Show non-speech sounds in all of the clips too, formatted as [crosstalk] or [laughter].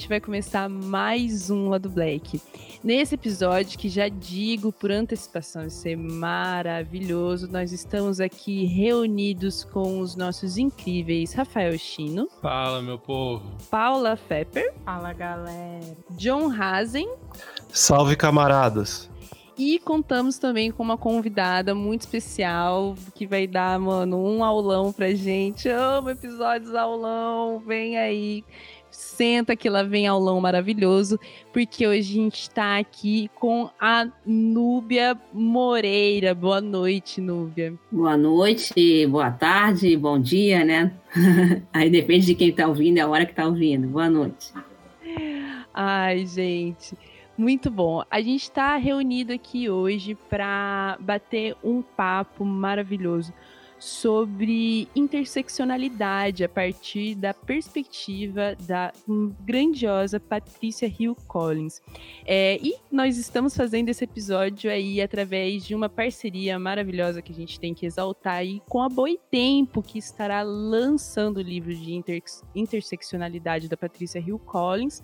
Gente vai começar mais um Lado Black. Nesse episódio, que já digo por antecipação, vai ser maravilhoso, nós estamos aqui reunidos com os nossos incríveis Rafael Chino. Fala, meu povo. Paula Fepper. Fala, galera. John Hazen. Salve, camaradas. E contamos também com uma convidada muito especial que vai dar, mano, um aulão pra gente. Amo episódios aulão, vem aí. Senta que lá vem aulão maravilhoso, porque hoje a gente está aqui com a Núbia Moreira. Boa noite, Núbia. Boa noite, boa tarde, bom dia, né? [laughs] Aí depende de quem tá ouvindo, é a hora que tá ouvindo. Boa noite. Ai, gente. Muito bom. A gente está reunido aqui hoje para bater um papo maravilhoso sobre interseccionalidade a partir da perspectiva da grandiosa Patrícia Hill Collins. É, e nós estamos fazendo esse episódio aí através de uma parceria maravilhosa que a gente tem que exaltar aí com a Boitempo, que estará lançando o livro de inter interseccionalidade da Patrícia Hill Collins.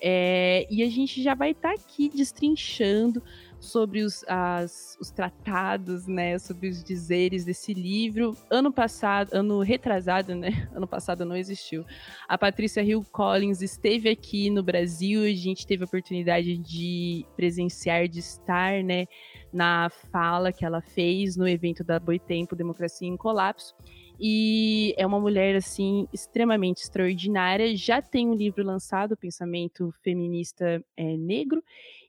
É, e a gente já vai estar tá aqui destrinchando sobre os, as, os tratados, né, sobre os dizeres desse livro. Ano passado, ano retrasado, né, [laughs] ano passado não existiu. A Patrícia Hill Collins esteve aqui no Brasil, a gente teve a oportunidade de presenciar, de estar, né, na fala que ela fez no evento da Boitempo Democracia em Colapso. E é uma mulher, assim, extremamente extraordinária. Já tem um livro lançado, Pensamento Feminista é, Negro.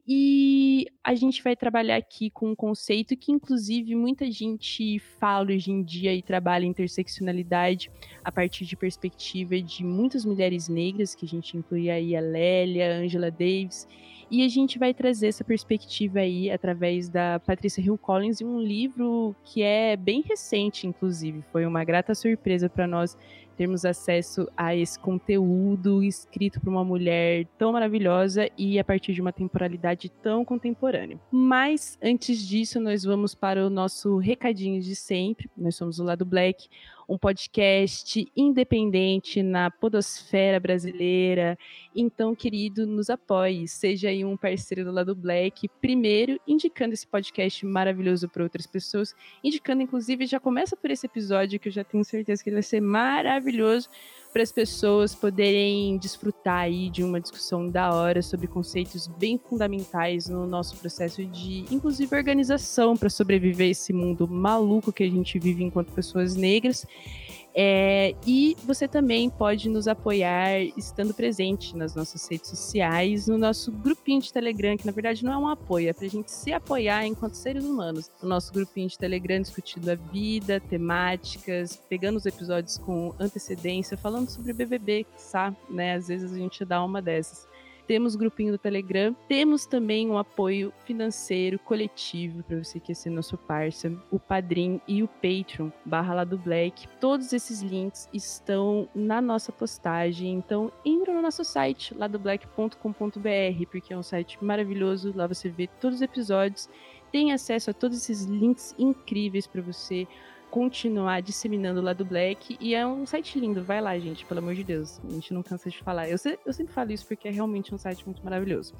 E a gente vai trabalhar aqui com um conceito que, inclusive, muita gente fala hoje em dia e trabalha interseccionalidade a partir de perspectiva de muitas mulheres negras, que a gente inclui aí a Lélia, a Angela Davis e a gente vai trazer essa perspectiva aí através da Patrícia Hill Collins e um livro que é bem recente, inclusive. Foi uma grata surpresa para nós termos acesso a esse conteúdo escrito por uma mulher tão maravilhosa e a partir de uma temporalidade tão contemporânea. Mas antes disso, nós vamos para o nosso recadinho de sempre. Nós somos o Lado Black, um podcast independente na podosfera brasileira. Então, querido, nos apoie, seja aí um parceiro do Lado Black, primeiro indicando esse podcast maravilhoso para outras pessoas, indicando inclusive já começa por esse episódio que eu já tenho certeza que ele vai ser maravilhoso para as pessoas poderem desfrutar aí de uma discussão da hora sobre conceitos bem fundamentais no nosso processo de, inclusive, organização para sobreviver esse mundo maluco que a gente vive enquanto pessoas negras. É, e você também pode nos apoiar estando presente nas nossas redes sociais, no nosso grupinho de Telegram, que na verdade não é um apoio, é para a gente se apoiar enquanto seres humanos. O nosso grupinho de Telegram discutindo a vida, temáticas, pegando os episódios com antecedência, falando sobre BBB, sabe? Né? Às vezes a gente dá uma dessas temos grupinho do Telegram, temos também um apoio financeiro coletivo para você que quer ser nosso parceiro, o Padrim e o Patreon, barra lá do Black. Todos esses links estão na nossa postagem, então entra no nosso site, lá do black.com.br, porque é um site maravilhoso, lá você vê todos os episódios, tem acesso a todos esses links incríveis para você continuar disseminando lá do Black. E é um site lindo. Vai lá, gente, pelo amor de Deus. A gente não cansa de falar. Eu, eu sempre falo isso porque é realmente um site muito maravilhoso.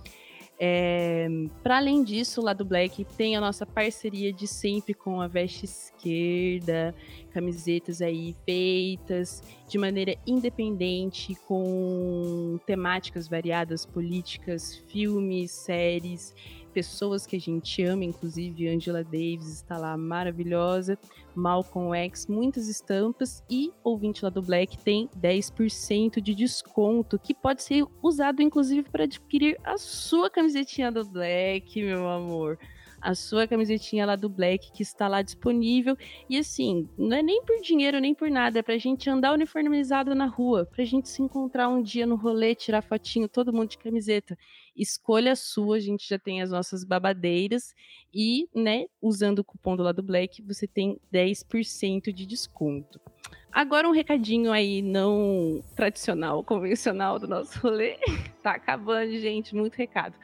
É, para além disso, lá do Black tem a nossa parceria de sempre com a Veste Esquerda, camisetas aí feitas de maneira independente, com temáticas variadas, políticas, filmes, séries pessoas que a gente ama, inclusive Angela Davis está lá maravilhosa, Malcolm X, muitas estampas e ouvinte lá do Black tem 10% de desconto que pode ser usado inclusive para adquirir a sua camisetinha do Black, meu amor a sua camisetinha lá do Black que está lá disponível. E assim, não é nem por dinheiro nem por nada, é pra gente andar uniformizado na rua, pra gente se encontrar um dia no rolê, tirar fotinho, todo mundo de camiseta. Escolha sua, a gente já tem as nossas babadeiras e, né, usando o cupom do lado Black, você tem 10% de desconto. Agora um recadinho aí não tradicional, convencional do nosso [laughs] rolê. tá acabando, gente, muito recado.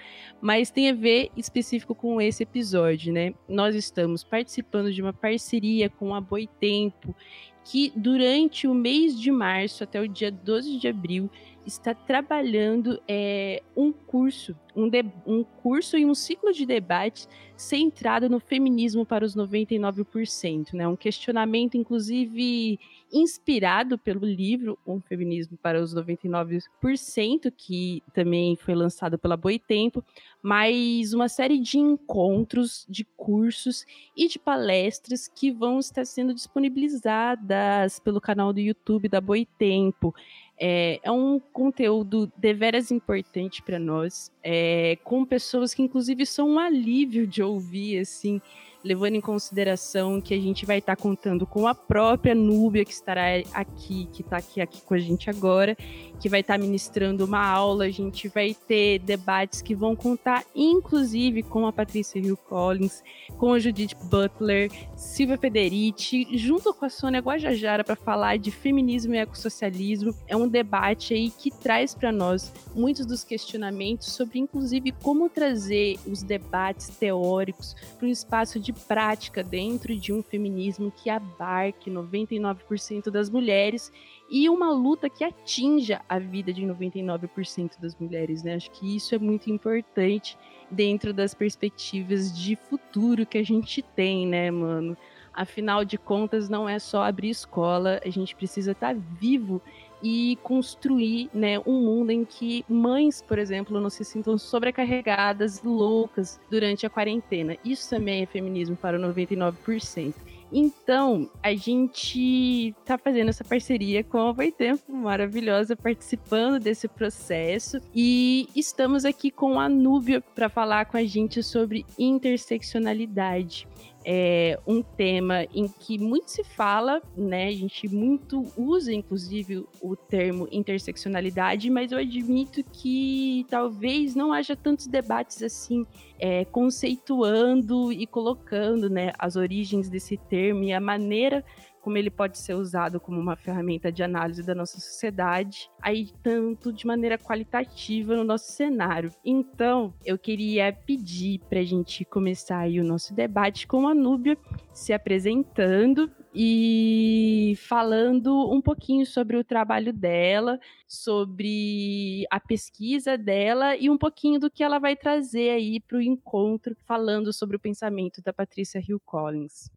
Mas tem a ver específico com esse episódio, né? Nós estamos participando de uma parceria com a Boitempo, que durante o mês de março até o dia 12 de abril está trabalhando é, um curso, um, de, um curso e um ciclo de debate centrado no feminismo para os 99%, né? Um questionamento, inclusive, inspirado pelo livro Um Feminismo para os 99%, que também foi lançado pela Boitempo, mas uma série de encontros, de cursos e de palestras que vão estar sendo disponibilizadas pelo canal do YouTube da Boitempo. É, é um conteúdo deveras importante para nós, é, com pessoas que inclusive são um alívio de ouvir, assim, levando em consideração que a gente vai estar tá contando com a própria Núbia, que estará aqui, que está aqui, aqui com a gente agora, que vai estar tá ministrando uma aula. A gente vai ter debates que vão contar, inclusive, com a Patrícia Hill Collins, com a Judith Butler, Silvia Federici, junto com a Sônia Guajajara, para falar de feminismo e ecossocialismo. É um debate aí que traz para nós muitos dos questionamentos sobre, inclusive, como trazer os debates teóricos para um espaço de de prática dentro de um feminismo que abarque 99% das mulheres e uma luta que atinja a vida de 99% das mulheres, né? Acho que isso é muito importante dentro das perspectivas de futuro que a gente tem, né, mano? Afinal de contas, não é só abrir escola, a gente precisa estar tá vivo e construir né, um mundo em que mães, por exemplo, não se sintam sobrecarregadas, loucas durante a quarentena. Isso também é feminismo para 99%. Então, a gente está fazendo essa parceria com a Tempo maravilhosa, participando desse processo. E estamos aqui com a Núbia para falar com a gente sobre interseccionalidade é um tema em que muito se fala, né? A gente muito usa, inclusive, o termo interseccionalidade, mas eu admito que talvez não haja tantos debates assim, é, conceituando e colocando né, as origens desse termo e a maneira como ele pode ser usado como uma ferramenta de análise da nossa sociedade, aí tanto de maneira qualitativa no nosso cenário. Então, eu queria pedir para a gente começar aí o nosso debate com a Núbia se apresentando e falando um pouquinho sobre o trabalho dela, sobre a pesquisa dela e um pouquinho do que ela vai trazer aí para o encontro, falando sobre o pensamento da Patrícia Hill Collins.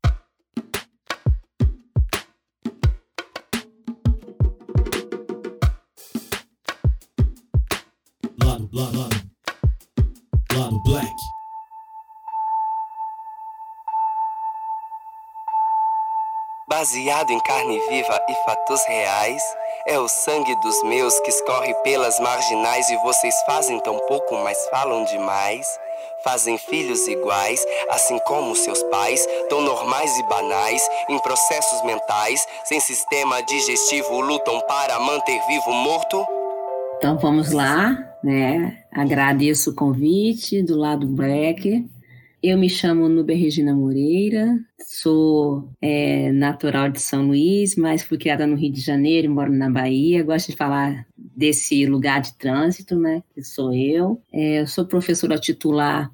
Lado, lado, lado black. Baseado em carne viva e fatos reais, é o sangue dos meus que escorre pelas marginais e vocês fazem tão pouco, mas falam demais. Fazem filhos iguais, assim como seus pais, tão normais e banais, em processos mentais, sem sistema digestivo, lutam para manter vivo morto. Então vamos lá, né? Agradeço o convite do lado Black. Eu me chamo Nubia Regina Moreira, sou é, natural de São Luís, mas fui criada no Rio de Janeiro, moro na Bahia. Gosto de falar desse lugar de trânsito, né? Que sou eu. É, eu sou professora titular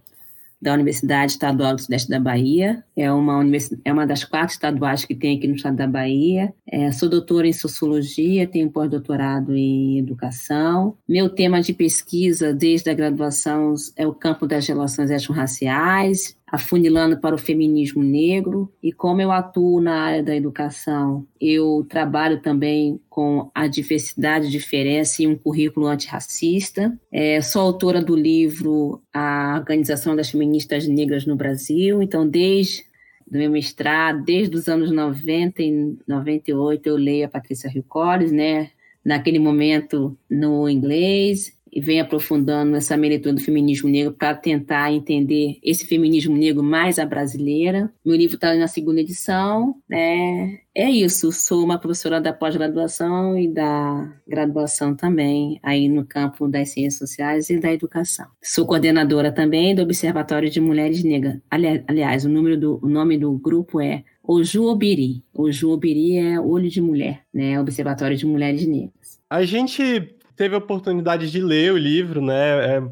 da Universidade Estadual do Sudeste da Bahia. É uma, é uma das quatro estaduais que tem aqui no estado da Bahia. É, sou doutora em Sociologia, tenho pós-doutorado em Educação. Meu tema de pesquisa desde a graduação é o campo das relações étnico-raciais, afunilando para o feminismo negro. E como eu atuo na área da educação, eu trabalho também com a diversidade, diferença e um currículo antirracista. É, sou autora do livro A Organização das Feministas Negras no Brasil. Então, desde do meu mestrado, desde os anos 90 e 98, eu leio a Patrícia Hill Collins, né? Naquele momento no inglês, vem aprofundando essa leitura do feminismo negro para tentar entender esse feminismo negro mais a brasileira. Meu livro está na segunda edição. Né? É isso, sou uma professora da pós-graduação e da graduação também, aí no campo das ciências sociais e da educação. Sou coordenadora também do Observatório de Mulheres Negras. Aliás, o, número do, o nome do grupo é Oju Obiri. Oju Obiri é Olho de Mulher, né? Observatório de Mulheres Negras. A gente teve a oportunidade de ler o livro, né? É,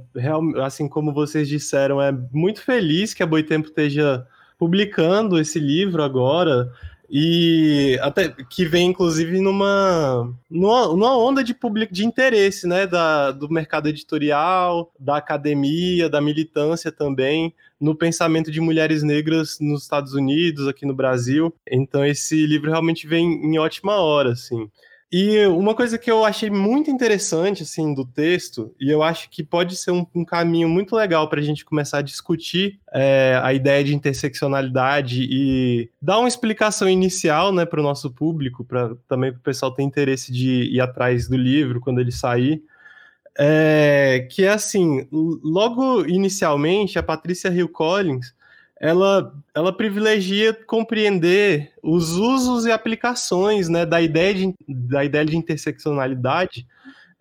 assim como vocês disseram, é muito feliz que a Boitempo esteja publicando esse livro agora. e até que vem inclusive numa, numa, onda de público de interesse, né, da, do mercado editorial, da academia, da militância também no pensamento de mulheres negras nos Estados Unidos, aqui no Brasil. Então esse livro realmente vem em ótima hora, assim. E uma coisa que eu achei muito interessante, assim, do texto, e eu acho que pode ser um, um caminho muito legal para a gente começar a discutir é, a ideia de interseccionalidade e dar uma explicação inicial, né, para o nosso público, para também para o pessoal ter interesse de ir atrás do livro quando ele sair. É, que é assim, logo inicialmente, a Patrícia Hill Collins, ela, ela privilegia compreender os usos e aplicações né, da, ideia de, da ideia de interseccionalidade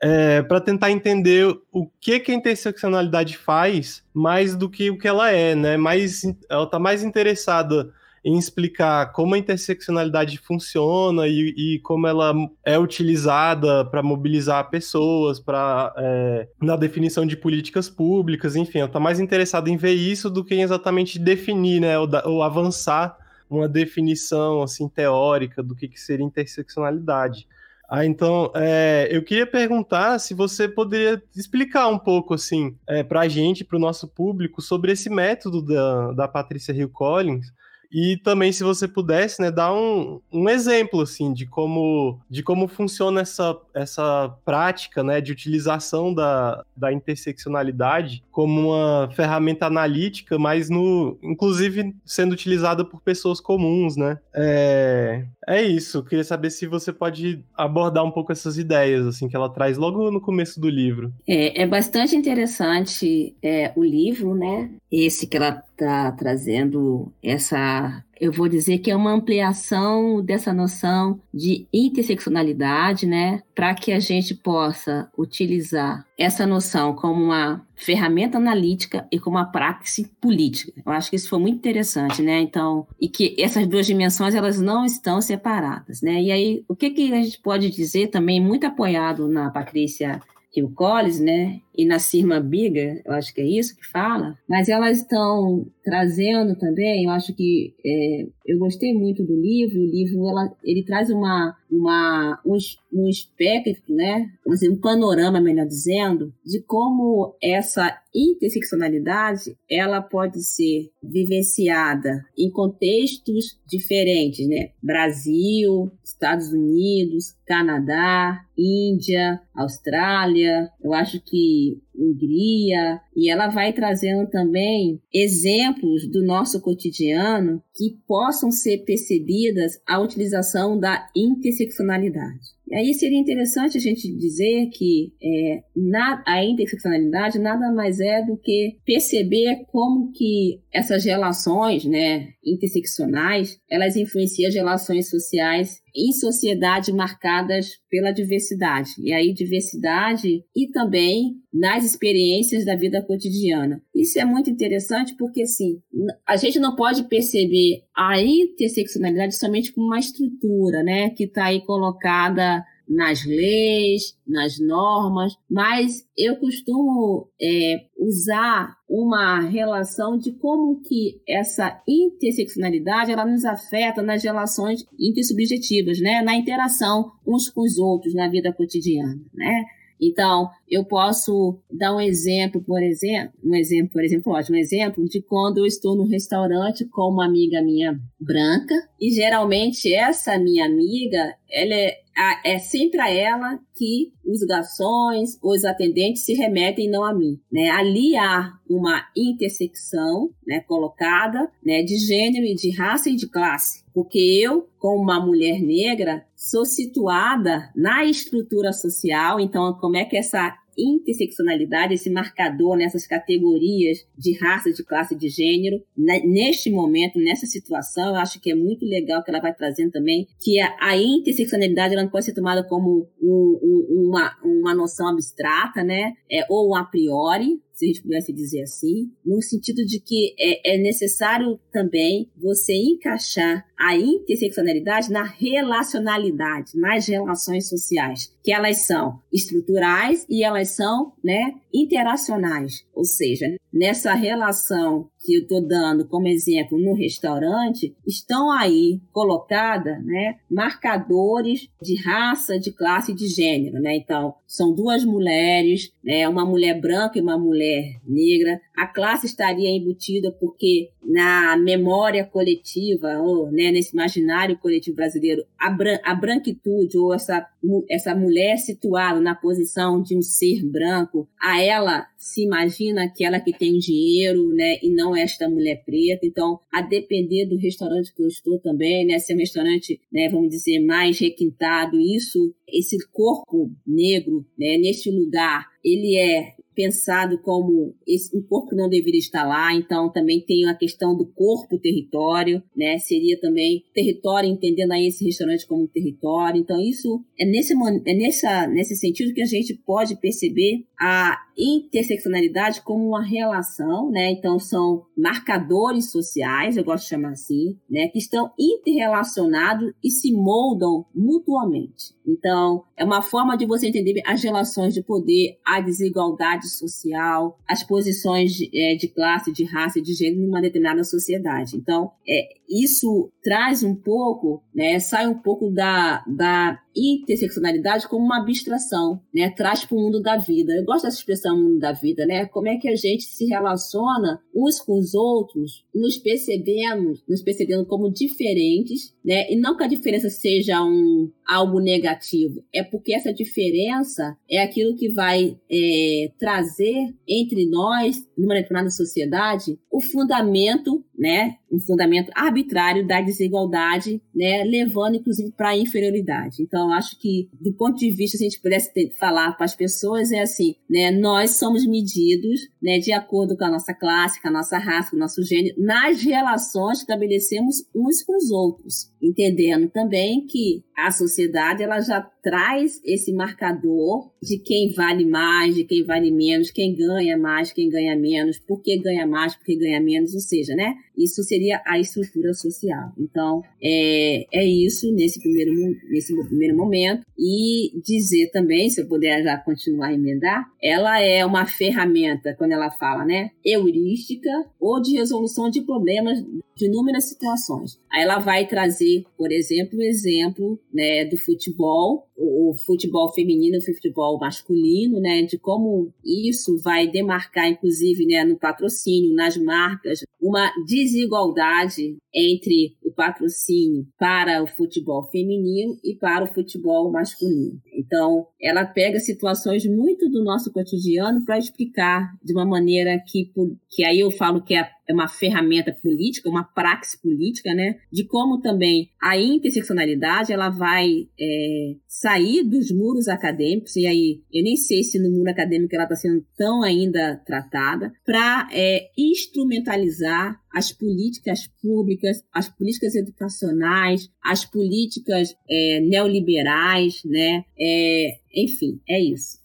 é, para tentar entender o que, que a interseccionalidade faz mais do que o que ela é, né? Mais, ela está mais interessada em explicar como a interseccionalidade funciona e, e como ela é utilizada para mobilizar pessoas, para é, na definição de políticas públicas, enfim, ela está mais interessada em ver isso do que em exatamente definir, né, ou, ou avançar uma definição assim teórica do que, que seria interseccionalidade. Ah, então, é, eu queria perguntar se você poderia explicar um pouco, assim, é, para a gente, para o nosso público, sobre esse método da, da Patrícia Hill Collins, e também, se você pudesse, né, dar um, um exemplo, assim, de como, de como funciona essa, essa prática, né, de utilização da, da interseccionalidade como uma ferramenta analítica, mas no, inclusive sendo utilizada por pessoas comuns, né. É, é isso, queria saber se você pode abordar um pouco essas ideias, assim, que ela traz logo no começo do livro. É, é bastante interessante é, o livro, né, esse que ela está trazendo essa, eu vou dizer que é uma ampliação dessa noção de interseccionalidade, né, para que a gente possa utilizar essa noção como uma ferramenta analítica e como uma praxe política. Eu acho que isso foi muito interessante, né? Então, e que essas duas dimensões elas não estão separadas, né? E aí, o que que a gente pode dizer também muito apoiado na Patrícia Hill Collins, né? e na Sirma Biga, eu acho que é isso que fala, mas elas estão trazendo também, eu acho que é, eu gostei muito do livro, o livro ela, ele traz uma, uma, um, um espectro, né, um panorama, melhor dizendo, de como essa interseccionalidade ela pode ser vivenciada em contextos diferentes, né? Brasil, Estados Unidos, Canadá, Índia, Austrália. Eu acho que Hungria, e ela vai trazendo também exemplos do nosso cotidiano que possam ser percebidas a utilização da interseccionalidade. E aí seria interessante a gente dizer que é, na, a interseccionalidade nada mais é do que perceber como que essas relações né, interseccionais, elas influenciam as relações sociais em sociedades marcadas pela diversidade. E aí diversidade e também nas experiências da vida cotidiana. Isso é muito interessante porque assim, a gente não pode perceber a interseccionalidade somente como uma estrutura, né, que está aí colocada nas leis, nas normas, mas eu costumo é, usar uma relação de como que essa interseccionalidade ela nos afeta nas relações intersubjetivas, né, na interação uns com os outros na vida cotidiana, né? Então, eu posso dar um exemplo, por exemplo, um exemplo, por exemplo, ótimo, um exemplo de quando eu estou no restaurante com uma amiga minha branca, e geralmente essa minha amiga, ela é, é sempre a ela que os garçons, os atendentes se remetem não a mim, né? Ali há uma intersecção, né, colocada, né, de gênero e de raça e de classe, porque eu, como uma mulher negra, sou situada na estrutura social, então como é que essa interseccionalidade, esse marcador nessas categorias de raça, de classe, de gênero. Né, neste momento, nessa situação, eu acho que é muito legal que ela vai trazendo também que a, interseccionalidade ela não pode ser tomada como um, um, uma, uma noção abstrata, né? É, ou a priori, se a gente pudesse dizer assim, no sentido de que é, é necessário também você encaixar a interseccionalidade na relacionalidade, nas relações sociais, que elas são estruturais e elas são, né, interacionais, ou seja, nessa relação que eu estou dando como exemplo no restaurante, estão aí colocadas né, marcadores de raça, de classe e de gênero. Né? Então, são duas mulheres, né, uma mulher branca e uma mulher negra. A classe estaria embutida porque na memória coletiva, ou né, nesse imaginário coletivo brasileiro, a, bran a branquitude ou essa, essa mulher situada na posição de um ser branco, a ela se imagina que ela que tem dinheiro, né, e não esta mulher preta. Então, a depender do restaurante que eu estou também, né, se é um restaurante, né, vamos dizer, mais requintado, isso, esse corpo negro, né, neste lugar, ele é pensado como esse, um corpo que não deveria estar lá, então também tem a questão do corpo-território, né? Seria também território, entendendo aí esse restaurante como território. Então, isso é nesse, é nessa, nesse sentido que a gente pode perceber a interseccionalidade como uma relação, né? Então, são marcadores sociais, eu gosto de chamar assim, né? Que estão interrelacionados e se moldam mutuamente. Então, é uma forma de você entender as relações de poder, a desigualdade social, as posições de, é, de classe, de raça e de gênero numa determinada sociedade. Então, é, isso traz um pouco, né, sai um pouco da, da interseccionalidade como uma abstração, né, traz para o mundo da vida. Eu gosto dessa expressão mundo da vida, né? Como é que a gente se relaciona uns com os outros, nos percebemos, nos percebendo como diferentes, né? E não que a diferença seja um algo negativo, é porque essa diferença é aquilo que vai é, trazer entre nós, numa determinada sociedade, o fundamento, né? Um fundamento arbitrário da desigualdade, né? Levando, inclusive, para a inferioridade. Então, acho que, do ponto de vista, se a gente pudesse ter, falar para as pessoas, é assim, né? Nós somos medidos, né? De acordo com a nossa classe, com a nossa raça, com o nosso gênero, nas relações que estabelecemos uns com os outros. Entendendo também que a sociedade, ela já traz esse marcador de quem vale mais, de quem vale menos, quem ganha mais, quem ganha menos, por que ganha mais, por que ganha menos, ou seja, né? Isso seria a estrutura social. Então, é, é isso nesse primeiro, nesse primeiro momento. E dizer também, se eu puder já continuar a emendar, ela é uma ferramenta, quando ela fala, né? Heurística ou de resolução de problemas de inúmeras situações. Aí ela vai trazer, por exemplo, o exemplo né, do futebol, o, futebol feminino e o futebol masculino, né, de como isso vai demarcar, inclusive, né, no patrocínio, nas marcas, uma desigualdade entre o patrocínio para o futebol feminino e para o futebol masculino. Então, ela pega situações muito do nosso cotidiano para explicar de uma maneira que, que aí eu falo que é uma ferramenta política, uma praxe política, né? De como também a interseccionalidade ela vai é, sair dos muros acadêmicos, e aí eu nem sei se no muro acadêmico ela está sendo tão ainda tratada, para é, instrumentalizar as políticas públicas, as políticas educacionais, as políticas é, neoliberais, né? É, enfim, é isso.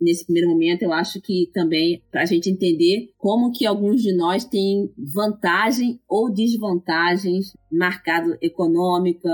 Nesse primeiro momento, eu acho que também para a gente entender como que alguns de nós têm vantagem ou desvantagens marcado econômica,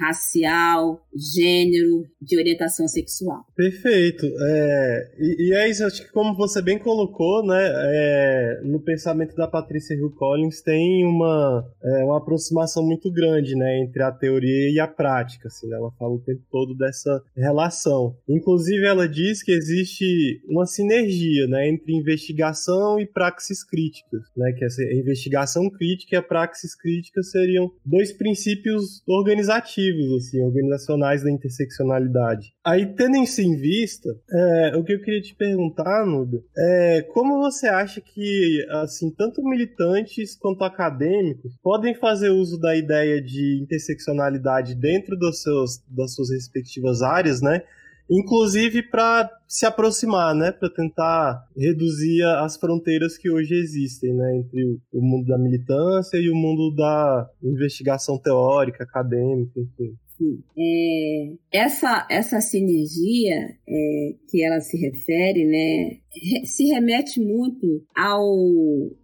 racial, gênero, de orientação sexual. Perfeito. É, e, e, é isso, acho que como você bem colocou, né, é, no pensamento da Patrícia Hill Collins tem uma, é, uma aproximação muito grande, né, entre a teoria e a prática, assim, né, ela fala o tempo todo dessa relação. Inclusive, ela diz que existe uma sinergia, né, entre investigação e praxis críticas, né, que essa investigação crítica e a praxis crítica seriam dois princípios organizativos, assim, organizacionais da interseccionalidade. Aí, tendo isso em vista, é, o que eu queria te perguntar, Nuda, é como você acha que, assim, tanto militantes quanto acadêmicos podem fazer uso da ideia de interseccionalidade dentro dos seus, das suas respectivas áreas, né? Inclusive para se aproximar, né, para tentar reduzir as fronteiras que hoje existem, né, entre o mundo da militância e o mundo da investigação teórica, acadêmica, enfim. É, essa, essa sinergia é, que ela se refere, né, se remete muito ao.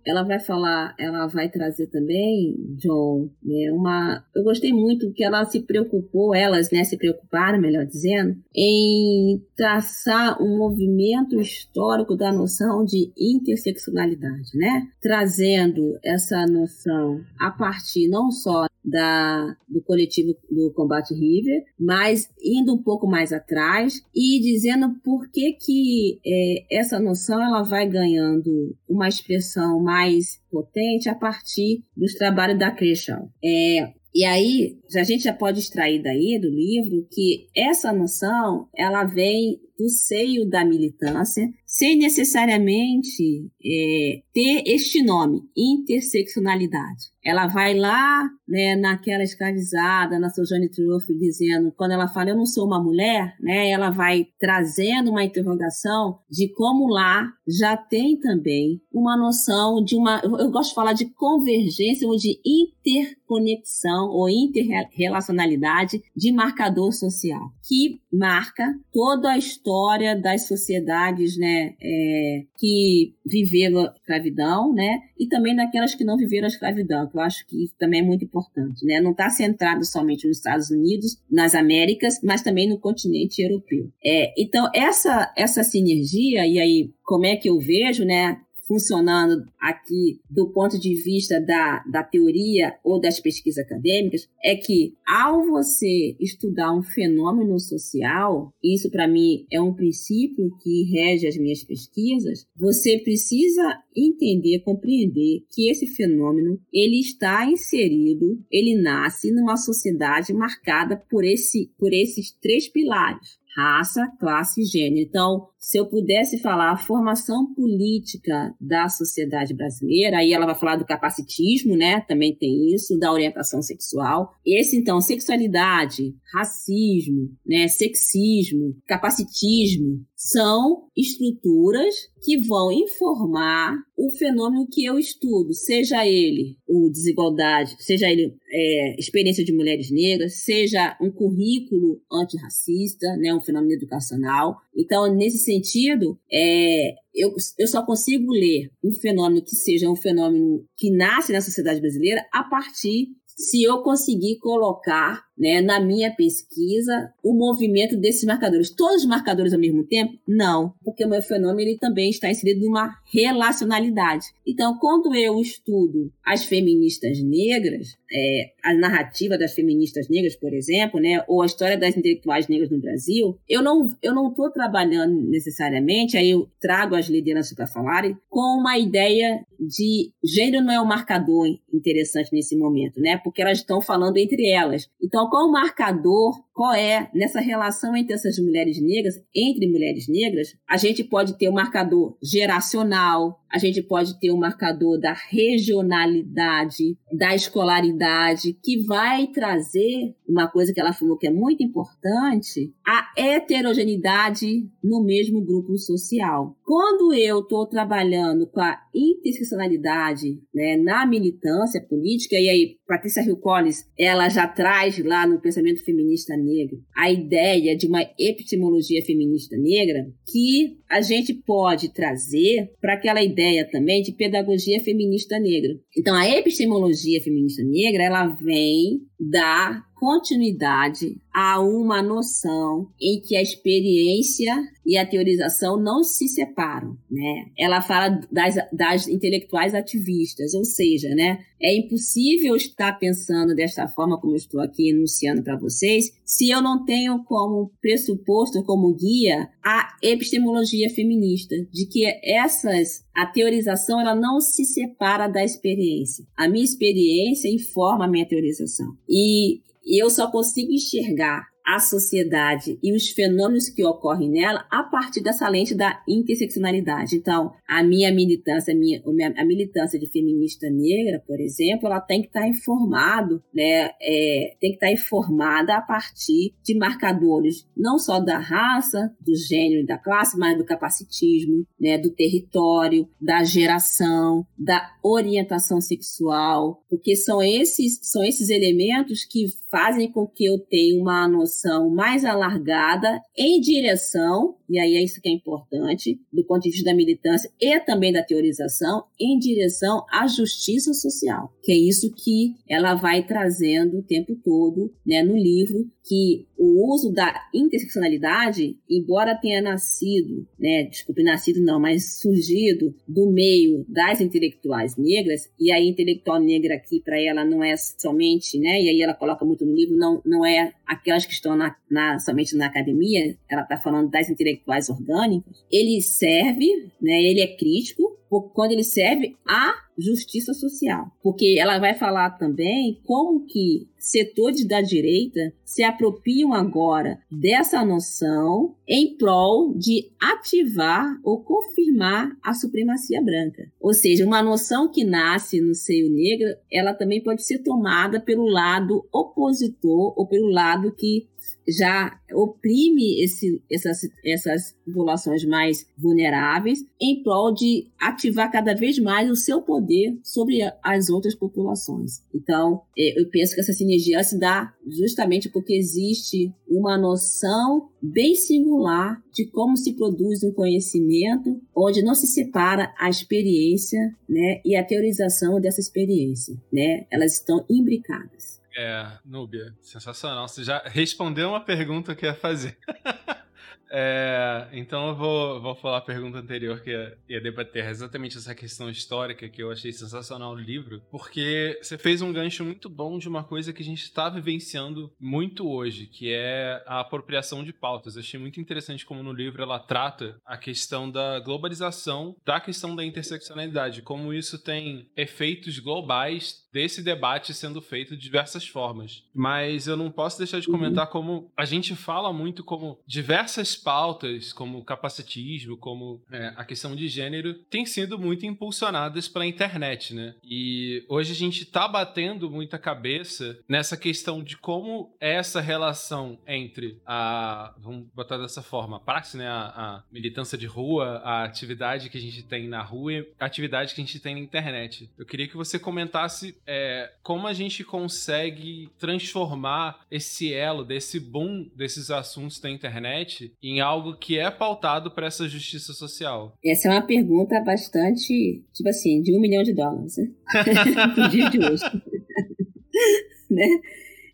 Ela vai falar, ela vai trazer também, John, né, uma. Eu gostei muito que ela se preocupou, elas, né, se preocuparam, melhor dizendo, em traçar um movimento histórico da noção de interseccionalidade, né, trazendo essa noção a partir não só da, do coletivo do Combate River, mas indo um pouco mais atrás e dizendo por que que é, essa noção ela vai ganhando uma expressão mais potente a partir dos trabalhos da Crenshaw. É, e aí, a gente já pode extrair daí do livro que essa noção ela vem do seio da militância, sem necessariamente é, ter este nome, interseccionalidade. Ela vai lá, né, naquela escravizada, na Sojourner Truth, dizendo, quando ela fala, eu não sou uma mulher, né, ela vai trazendo uma interrogação de como lá já tem também uma noção de uma, eu gosto de falar de convergência ou de interconexão ou interrelacionalidade de marcador social, que marca toda a história das sociedades, né, é, que viveram a escravidão, né, e também daquelas que não viveram a escravidão, que eu acho que isso também é muito importante, né, não está centrado somente nos Estados Unidos, nas Américas, mas também no continente europeu. É, então essa essa sinergia e aí como é que eu vejo, né, funcionando aqui do ponto de vista da, da teoria ou das pesquisas acadêmicas é que ao você estudar um fenômeno social, isso para mim é um princípio que rege as minhas pesquisas, você precisa entender, compreender que esse fenômeno ele está inserido, ele nasce numa sociedade marcada por esse por esses três pilares raça, classe e gênero. Então, se eu pudesse falar a formação política da sociedade brasileira, aí ela vai falar do capacitismo, né? Também tem isso, da orientação sexual. Esse, então, sexualidade, racismo, né? Sexismo, capacitismo, são estruturas que vão informar o fenômeno que eu estudo, seja ele o desigualdade, seja ele é, experiência de mulheres negras, seja um currículo antirracista, né, um fenômeno educacional. Então, nesse sentido, é, eu, eu só consigo ler um fenômeno que seja um fenômeno que nasce na sociedade brasileira a partir se eu conseguir colocar né, na minha pesquisa o movimento desses marcadores. Todos os marcadores ao mesmo tempo? Não, porque o meu fenômeno ele também está inserido numa relacionalidade. Então, quando eu estudo as feministas negras, é, a narrativa das feministas negras, por exemplo, né, ou a história das intelectuais negras no Brasil, eu não eu não estou trabalhando necessariamente, aí eu trago as lideranças para falarem, com uma ideia de gênero não é um marcador interessante nesse momento, né, porque elas estão falando entre elas. Então, qual o marcador, qual é nessa relação entre essas mulheres negras, entre mulheres negras, a gente pode ter o um marcador geracional, a gente pode ter o um marcador da regionalidade, da escolaridade, que vai trazer uma coisa que ela falou que é muito importante, a heterogeneidade no mesmo grupo social. Quando eu estou trabalhando com a interseccionalidade né, na militância política, e aí Patrícia Hill Collins, ela já traz lá no pensamento feminista negro a ideia de uma epistemologia feminista negra que a gente pode trazer para aquela ideia também de pedagogia feminista negra. Então, a epistemologia feminista negra, ela vem da continuidade a uma noção em que a experiência e a teorização não se separam, né? Ela fala das, das intelectuais ativistas, ou seja, né? É impossível estar pensando desta forma como eu estou aqui enunciando para vocês, se eu não tenho como pressuposto, como guia, a epistemologia feminista, de que essas a teorização ela não se separa da experiência. A minha experiência informa a minha teorização. E eu só consigo enxergar a sociedade e os fenômenos que ocorrem nela a partir dessa lente da interseccionalidade. Então, a minha militância, a, minha, a militância de feminista negra, por exemplo, ela tem que estar informado, né, é, tem que estar informada a partir de marcadores não só da raça, do gênero e da classe, mas do capacitismo, né, do território, da geração, da orientação sexual, porque são esses, são esses elementos que fazem com que eu tenha uma noção mais alargada em direção, e aí é isso que é importante, do ponto de vista da militância e também da teorização, em direção à justiça social, que é isso que ela vai trazendo o tempo todo né, no livro, que o uso da interseccionalidade, embora tenha nascido, né, desculpe, nascido não, mas surgido do meio das intelectuais negras, e a intelectual negra aqui para ela não é somente, né, e aí ela coloca muito no livro, não, não é aquelas que estão na, na somente na academia, ela está falando das intelectuais orgânicas, ele serve, né, ele é crítico, quando ele serve à justiça social. Porque ela vai falar também como que setores da direita se apropriam agora dessa noção em prol de ativar ou confirmar a supremacia branca. Ou seja, uma noção que nasce no seio negro, ela também pode ser tomada pelo lado opositor ou pelo lado que já oprime esse, essas, essas populações mais vulneráveis em prol de ativar cada vez mais o seu poder sobre as outras populações. Então, é, eu penso que essa sinergia se dá justamente porque existe uma noção bem singular de como se produz um conhecimento onde não se separa a experiência né, e a teorização dessa experiência. Né? Elas estão imbricadas. É, Núbia, sensacional. Você já respondeu uma pergunta que eu ia fazer. [laughs] É, então eu vou, vou falar a pergunta anterior que ia, ia, debater exatamente essa questão histórica que eu achei sensacional no livro, porque você fez um gancho muito bom de uma coisa que a gente está vivenciando muito hoje, que é a apropriação de pautas. Eu achei muito interessante como no livro ela trata a questão da globalização, da questão da interseccionalidade, como isso tem efeitos globais desse debate sendo feito de diversas formas. Mas eu não posso deixar de comentar uhum. como a gente fala muito como diversas pautas, como capacitismo, como é, a questão de gênero, têm sido muito impulsionadas pela internet, né? E hoje a gente tá batendo muita cabeça nessa questão de como essa relação entre a, vamos botar dessa forma, a praxe, né? A, a militância de rua, a atividade que a gente tem na rua e a atividade que a gente tem na internet. Eu queria que você comentasse é, como a gente consegue transformar esse elo desse boom desses assuntos da internet em algo que é pautado para essa justiça social? Essa é uma pergunta bastante, tipo assim, de um milhão de dólares, né? [laughs] no dia de hoje. [laughs] né?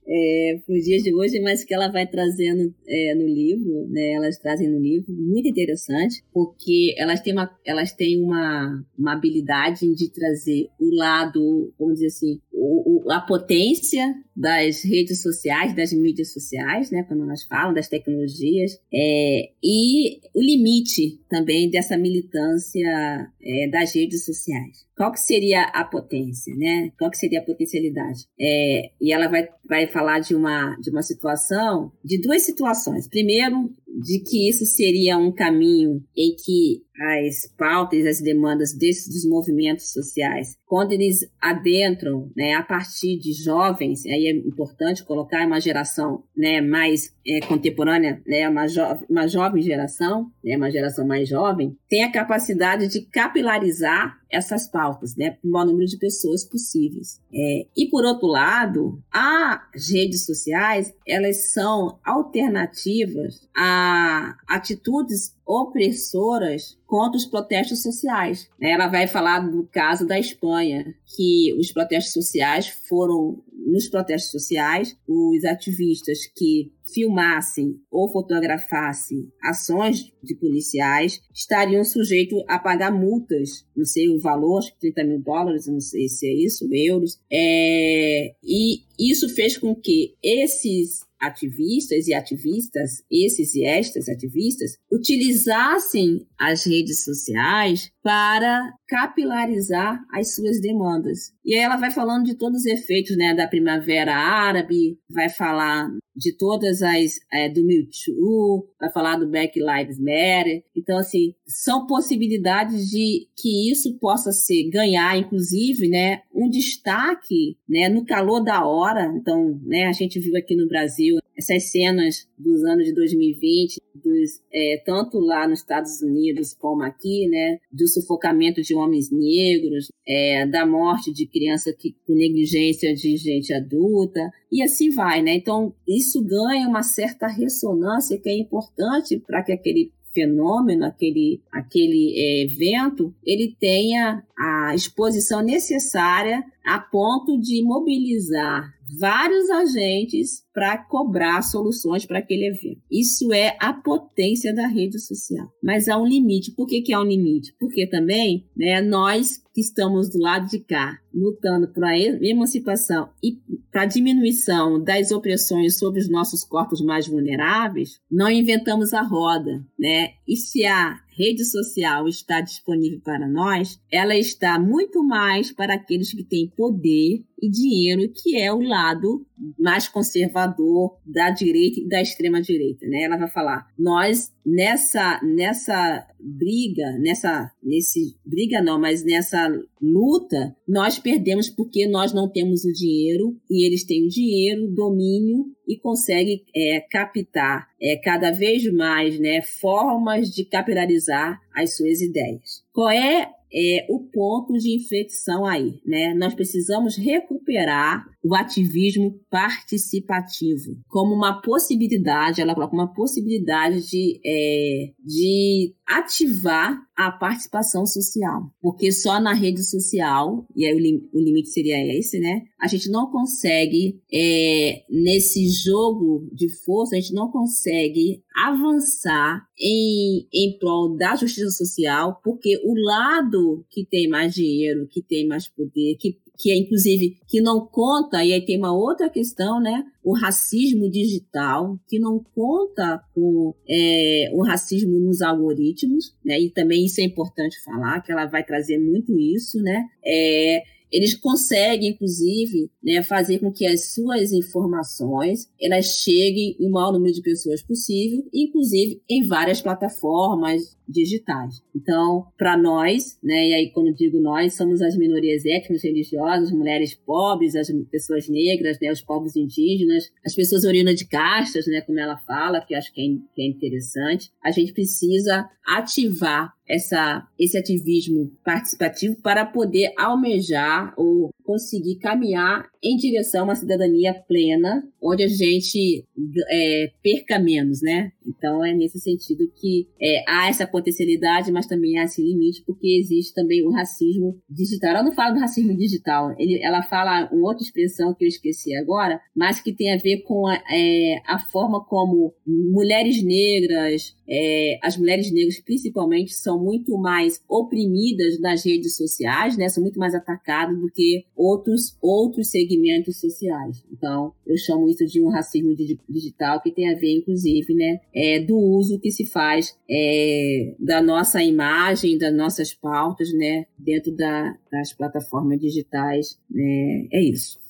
é, os dias de hoje, mas que ela vai trazendo é, no livro, né? Elas trazem no livro, muito interessante, porque elas têm uma, elas têm uma, uma habilidade de trazer o lado, vamos dizer assim, o, o, a potência das redes sociais, das mídias sociais, né, quando nós falamos das tecnologias, é, e o limite também dessa militância é, das redes sociais. Qual que seria a potência, né? Qual que seria a potencialidade? É, e ela vai, vai falar de uma, de uma situação, de duas situações. Primeiro, de que isso seria um caminho em que as pautas, as demandas desses movimentos sociais, quando eles adentram, né, a partir de jovens, aí é importante colocar uma geração, né, mais é, contemporânea, né, uma, jo uma jovem geração, né, uma geração mais jovem, tem a capacidade de capilarizar essas pautas, né, o maior número de pessoas possíveis. É, e por outro lado, as redes sociais, elas são alternativas a atitudes opressoras contra os protestos sociais. Ela vai falar do caso da Espanha, que os protestos sociais foram nos protestos sociais, os ativistas que filmassem ou fotografassem ações de policiais estariam sujeitos a pagar multas, não sei o valor, acho que 30 mil dólares, não sei se é isso, euros. É, e isso fez com que esses ativistas e ativistas, esses e estas ativistas, utilizassem as redes sociais para capilarizar as suas demandas. E aí ela vai falando de todos os efeitos né, da primavera árabe, vai falar de todas as é, do Me Too, vai falar do Black Lives Matter. Então, assim, são possibilidades de que isso possa ser ganhar, inclusive, né, um destaque, né, no calor da hora. Então, né, a gente viu aqui no Brasil essas cenas dos anos de 2020, dos, é, tanto lá nos Estados Unidos como aqui, né, do sufocamento de homens negros, é, da morte de criança que, com negligência de gente adulta, e assim vai, né? Então, isso ganha uma certa ressonância que é importante para que aquele fenômeno, aquele, aquele é, evento, ele tenha a exposição necessária a ponto de mobilizar vários agentes para cobrar soluções para aquele evento. Isso é a potência da rede social. Mas há um limite. Por que, que há um limite? Porque também né, nós que estamos do lado de cá, lutando pela emancipação e para a diminuição das opressões sobre os nossos corpos mais vulneráveis, não inventamos a roda, né? E se a rede social está disponível para nós, ela está muito mais para aqueles que têm poder e dinheiro, que é o lado mais conservador da direita e da extrema direita, né? Ela vai falar: "Nós nessa nessa briga, nessa nesse briga não, mas nessa luta, nós perdemos porque nós não temos o dinheiro e eles têm o dinheiro, domínio e conseguem é, captar é, cada vez mais né, formas de capitalizar as suas ideias. Qual é é o ponto de infecção aí, né? Nós precisamos recuperar o ativismo participativo como uma possibilidade, ela coloca uma possibilidade de, é, de ativar a participação social, porque só na rede social, e aí o, lim, o limite seria esse, né? A gente não consegue, é, nesse jogo de força, a gente não consegue avançar em, em prol da justiça social, porque o lado que tem mais dinheiro, que tem mais poder, que que é inclusive que não conta, e aí tem uma outra questão, né? O racismo digital, que não conta com é, o racismo nos algoritmos, né? E também isso é importante falar, que ela vai trazer muito isso, né? É, eles conseguem, inclusive, né, fazer com que as suas informações elas cheguem o maior número de pessoas possível, inclusive em várias plataformas digitais. Então, para nós, né, e aí quando digo nós, somos as minorias étnicas, religiosas, mulheres pobres, as pessoas negras, né, os povos indígenas, as pessoas oriundas de castas, né, como ela fala, que acho é, que é interessante. A gente precisa ativar essa, esse ativismo participativo para poder almejar ou conseguir caminhar em direção a uma cidadania plena, onde a gente é, perca menos, né? Então é nesse sentido que é, há essa potencialidade, mas também há esse limite, porque existe também o racismo digital. Ela não fala do racismo digital, ele, ela fala uma outra expressão que eu esqueci agora, mas que tem a ver com a, é, a forma como mulheres negras, é, as mulheres negras principalmente, são muito mais oprimidas nas redes sociais, né? São muito mais atacadas do que outros, outros segmentos sociais. Então, eu chamo isso de um racismo digital que tem a ver, inclusive, né, é, do uso que se faz é, da nossa imagem, das nossas pautas, né, dentro da, das plataformas digitais. Né, é isso.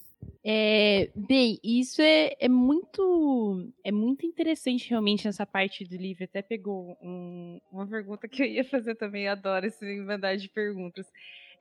É, bem, isso é, é muito é muito interessante realmente essa parte do livro. Até pegou um, uma pergunta que eu ia fazer também, adoro esse mandar de perguntas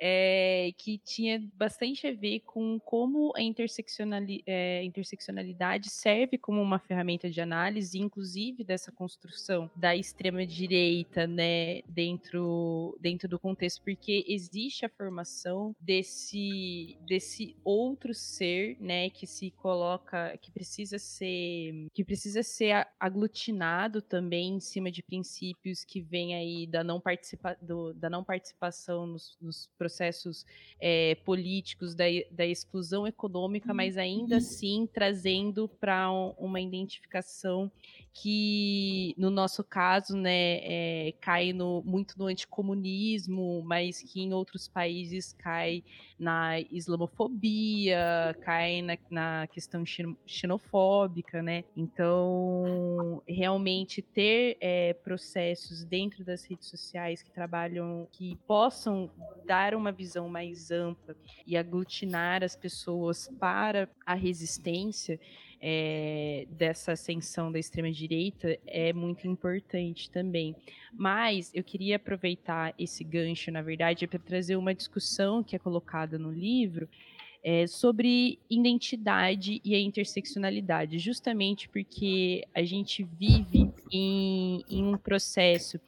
é, que tinha bastante a ver com como a interseccionali é, interseccionalidade serve como uma ferramenta de análise, inclusive dessa construção da extrema-direita né, dentro, dentro do contexto, porque existe a formação desse, desse outro ser né, que se coloca, que precisa ser, que precisa ser aglutinado também em cima de princípios que vêm aí da não, participa do, da não participação nos, nos processos processos é, políticos, da, da exclusão econômica, mas ainda uhum. assim trazendo para uma identificação que, no nosso caso, né, é, cai no, muito no anticomunismo, mas que em outros países cai na islamofobia, cai na, na questão xenofóbica, né? Então, realmente ter é, processos dentro das redes sociais que trabalham, que possam dar uma visão mais ampla e aglutinar as pessoas para a resistência é, dessa ascensão da extrema-direita é muito importante também. Mas eu queria aproveitar esse gancho, na verdade, para trazer uma discussão que é colocada no livro é, sobre identidade e a interseccionalidade, justamente porque a gente vive em, em um processo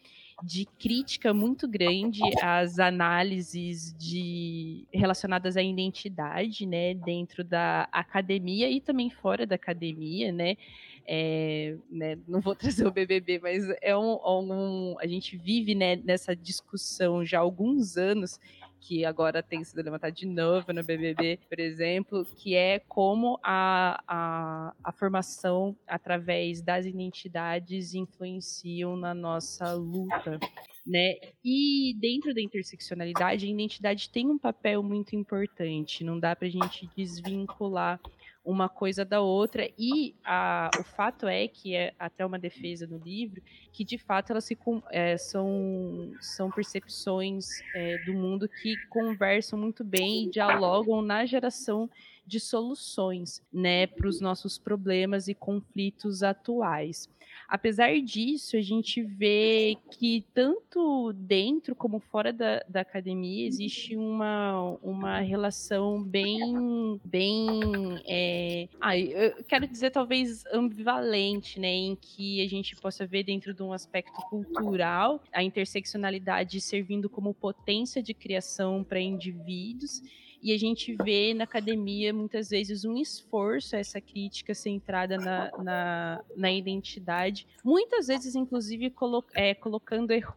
de crítica muito grande às análises de relacionadas à identidade, né, dentro da academia e também fora da academia, né, é, né, não vou [laughs] trazer o BBB, mas é um, um, a gente vive né, nessa discussão já há alguns anos que agora tem sido levantado de novo no BBB, por exemplo, que é como a, a, a formação através das identidades influenciam na nossa luta. Né? E dentro da interseccionalidade, a identidade tem um papel muito importante. Não dá para a gente desvincular uma coisa da outra. E a, o fato é que é até uma defesa no livro que de fato elas se, é, são, são percepções é, do mundo que conversam muito bem e dialogam na geração de soluções né, para os nossos problemas e conflitos atuais. Apesar disso, a gente vê que tanto dentro como fora da, da academia existe uma, uma relação bem, bem é... ah, eu quero dizer talvez ambivalente, né, em que a gente possa ver dentro de um aspecto cultural a interseccionalidade servindo como potência de criação para indivíduos e a gente vê na academia muitas vezes um esforço a essa crítica centrada na, na, na identidade, muitas vezes, inclusive, colo é, colocando er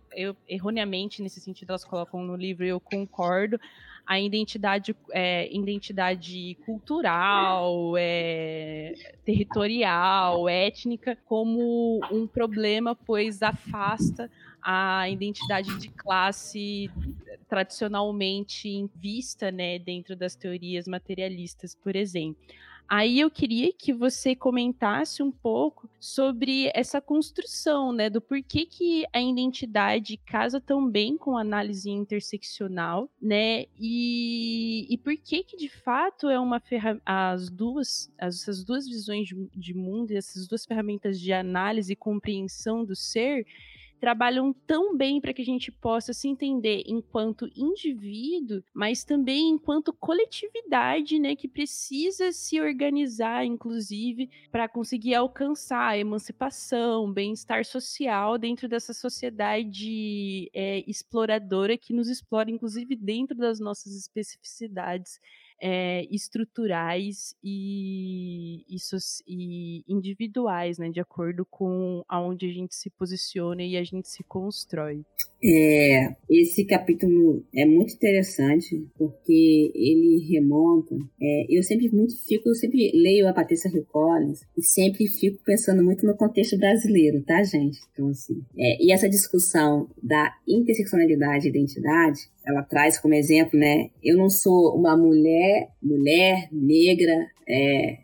erroneamente, nesse sentido, elas colocam no livro, eu concordo, a identidade, é, identidade cultural, é, territorial, étnica, como um problema, pois afasta a identidade de classe tradicionalmente vista né, dentro das teorias materialistas, por exemplo. Aí eu queria que você comentasse um pouco sobre essa construção, né, do porquê que a identidade casa tão bem com a análise interseccional, né, e, e por que que de fato é uma ferramenta, as duas, as, essas duas visões de, de mundo, essas duas ferramentas de análise e compreensão do ser, trabalham tão bem para que a gente possa se entender enquanto indivíduo, mas também enquanto coletividade, né, que precisa se organizar, inclusive, para conseguir alcançar a emancipação, bem-estar social dentro dessa sociedade é, exploradora que nos explora, inclusive, dentro das nossas especificidades é, estruturais e, e, e, individuais, né, de acordo com aonde a gente se posiciona e a gente se constrói. É, esse capítulo é muito interessante porque ele remonta. É, eu sempre muito fico, eu sempre leio a Patrícia Hill Collins e sempre fico pensando muito no contexto brasileiro, tá, gente? Então assim, é, e essa discussão da interseccionalidade e identidade ela traz como exemplo, né? Eu não sou uma mulher, mulher, negra, é,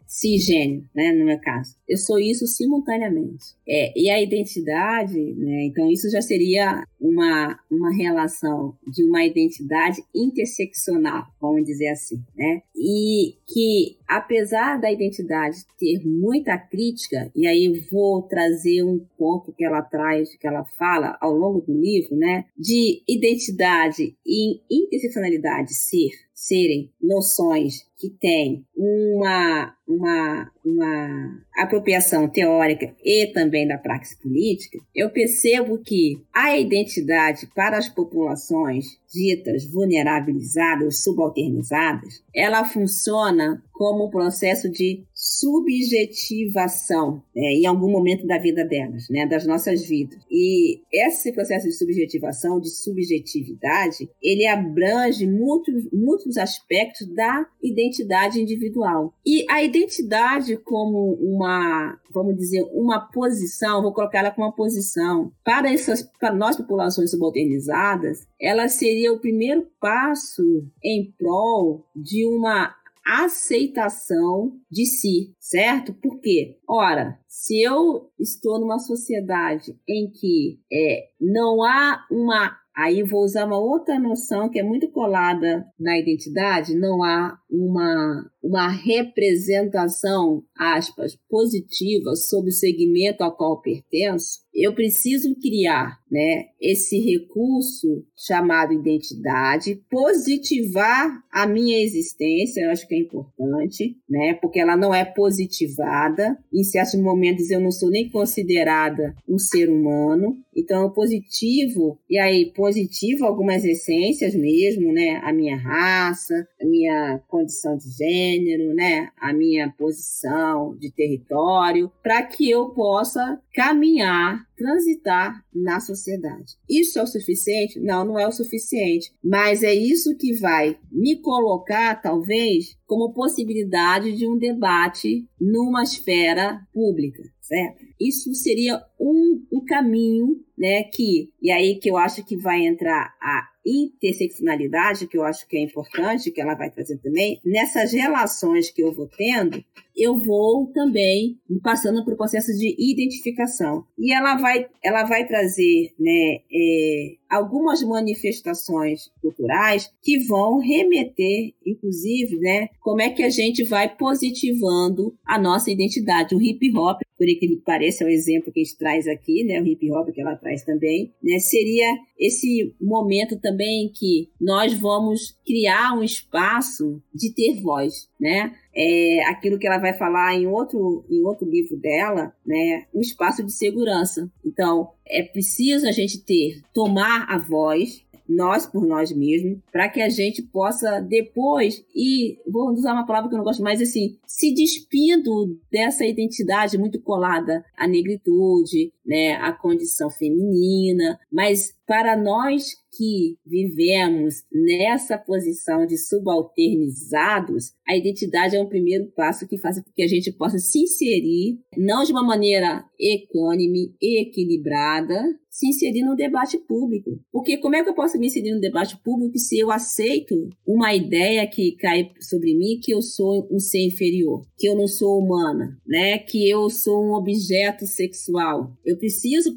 né, no meu caso. Eu sou isso simultaneamente. É, e a identidade, né, então isso já seria uma, uma relação de uma identidade interseccional, vamos dizer assim, né? E que, apesar da identidade ter muita crítica, e aí eu vou trazer um ponto que ela traz, que ela fala ao longo do livro, né, de identidade e interseccionalidade ser serem noções que têm uma, uma, uma apropriação teórica e também da praxis política, eu percebo que a identidade para as populações ditas vulnerabilizadas, subalternizadas, ela funciona como um processo de subjetivação né, em algum momento da vida delas, né, das nossas vidas. E esse processo de subjetivação, de subjetividade, ele abrange muitos, muitos aspectos da identidade individual. E a identidade como uma, vamos dizer, uma posição, vou colocar ela como uma posição para essas, para nós populações subalternizadas, ela seria o primeiro passo em prol de uma aceitação de si, certo? Por quê? Ora, se eu estou numa sociedade em que é, não há uma Aí vou usar uma outra noção que é muito colada na identidade, não há uma, uma representação, aspas, positiva sobre o segmento ao qual pertenço, eu preciso criar né, esse recurso chamado identidade, positivar a minha existência, eu acho que é importante, né, porque ela não é positivada. Em certos momentos eu não sou nem considerada um ser humano. Então, o positivo, e aí, positivo algumas essências mesmo, né? A minha raça, a minha condição de gênero, né? A minha posição de território, para que eu possa caminhar, transitar na sociedade. Isso é o suficiente? Não, não é o suficiente. Mas é isso que vai me colocar, talvez, como possibilidade de um debate numa esfera pública, certo? Isso seria um, um caminho, né, que, e aí que eu acho que vai entrar a interseccionalidade, que eu acho que é importante, que ela vai trazer também, nessas relações que eu vou tendo, eu vou também passando por processo de identificação. E ela vai, ela vai trazer né, é, algumas manifestações culturais que vão remeter, inclusive, né, como é que a gente vai positivando a nossa identidade. O hip hop, por incrível que pareça, é o exemplo que a gente traz aqui, né, o hip hop que ela traz também, né, seria esse momento também que nós vamos criar um espaço de ter voz, né? É aquilo que ela vai falar em outro, em outro livro dela, né? Um espaço de segurança. Então, é preciso a gente ter, tomar a voz, nós por nós mesmos, para que a gente possa depois e vou usar uma palavra que eu não gosto mais assim, se despindo dessa identidade muito colada à negritude, né, à condição feminina, mas para nós que vivemos nessa posição de subalternizados, a identidade é um primeiro passo que faz com que a gente possa se inserir, não de uma maneira econômica e equilibrada, se inserir no debate público. Porque como é que eu posso me inserir no debate público se eu aceito uma ideia que cai sobre mim que eu sou um ser inferior, que eu não sou humana, né? Que eu sou um objeto sexual. Eu preciso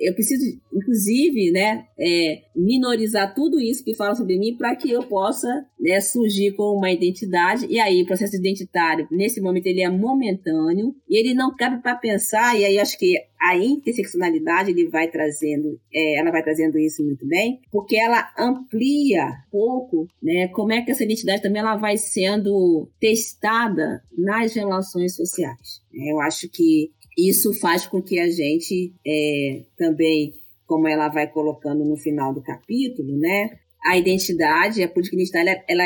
eu preciso inclusive, né, é, minorizar tudo isso que fala sobre mim para que eu possa né, surgir com uma identidade. E aí, o processo identitário, nesse momento, ele é momentâneo e ele não cabe para pensar. E aí, acho que a interseccionalidade ele vai trazendo, é, ela vai trazendo isso muito bem, porque ela amplia um pouco, né, como é que essa identidade também ela vai sendo testada nas relações sociais. Eu acho que isso faz com que a gente é, também como ela vai colocando no final do capítulo, né? A identidade, a política identitária, ela,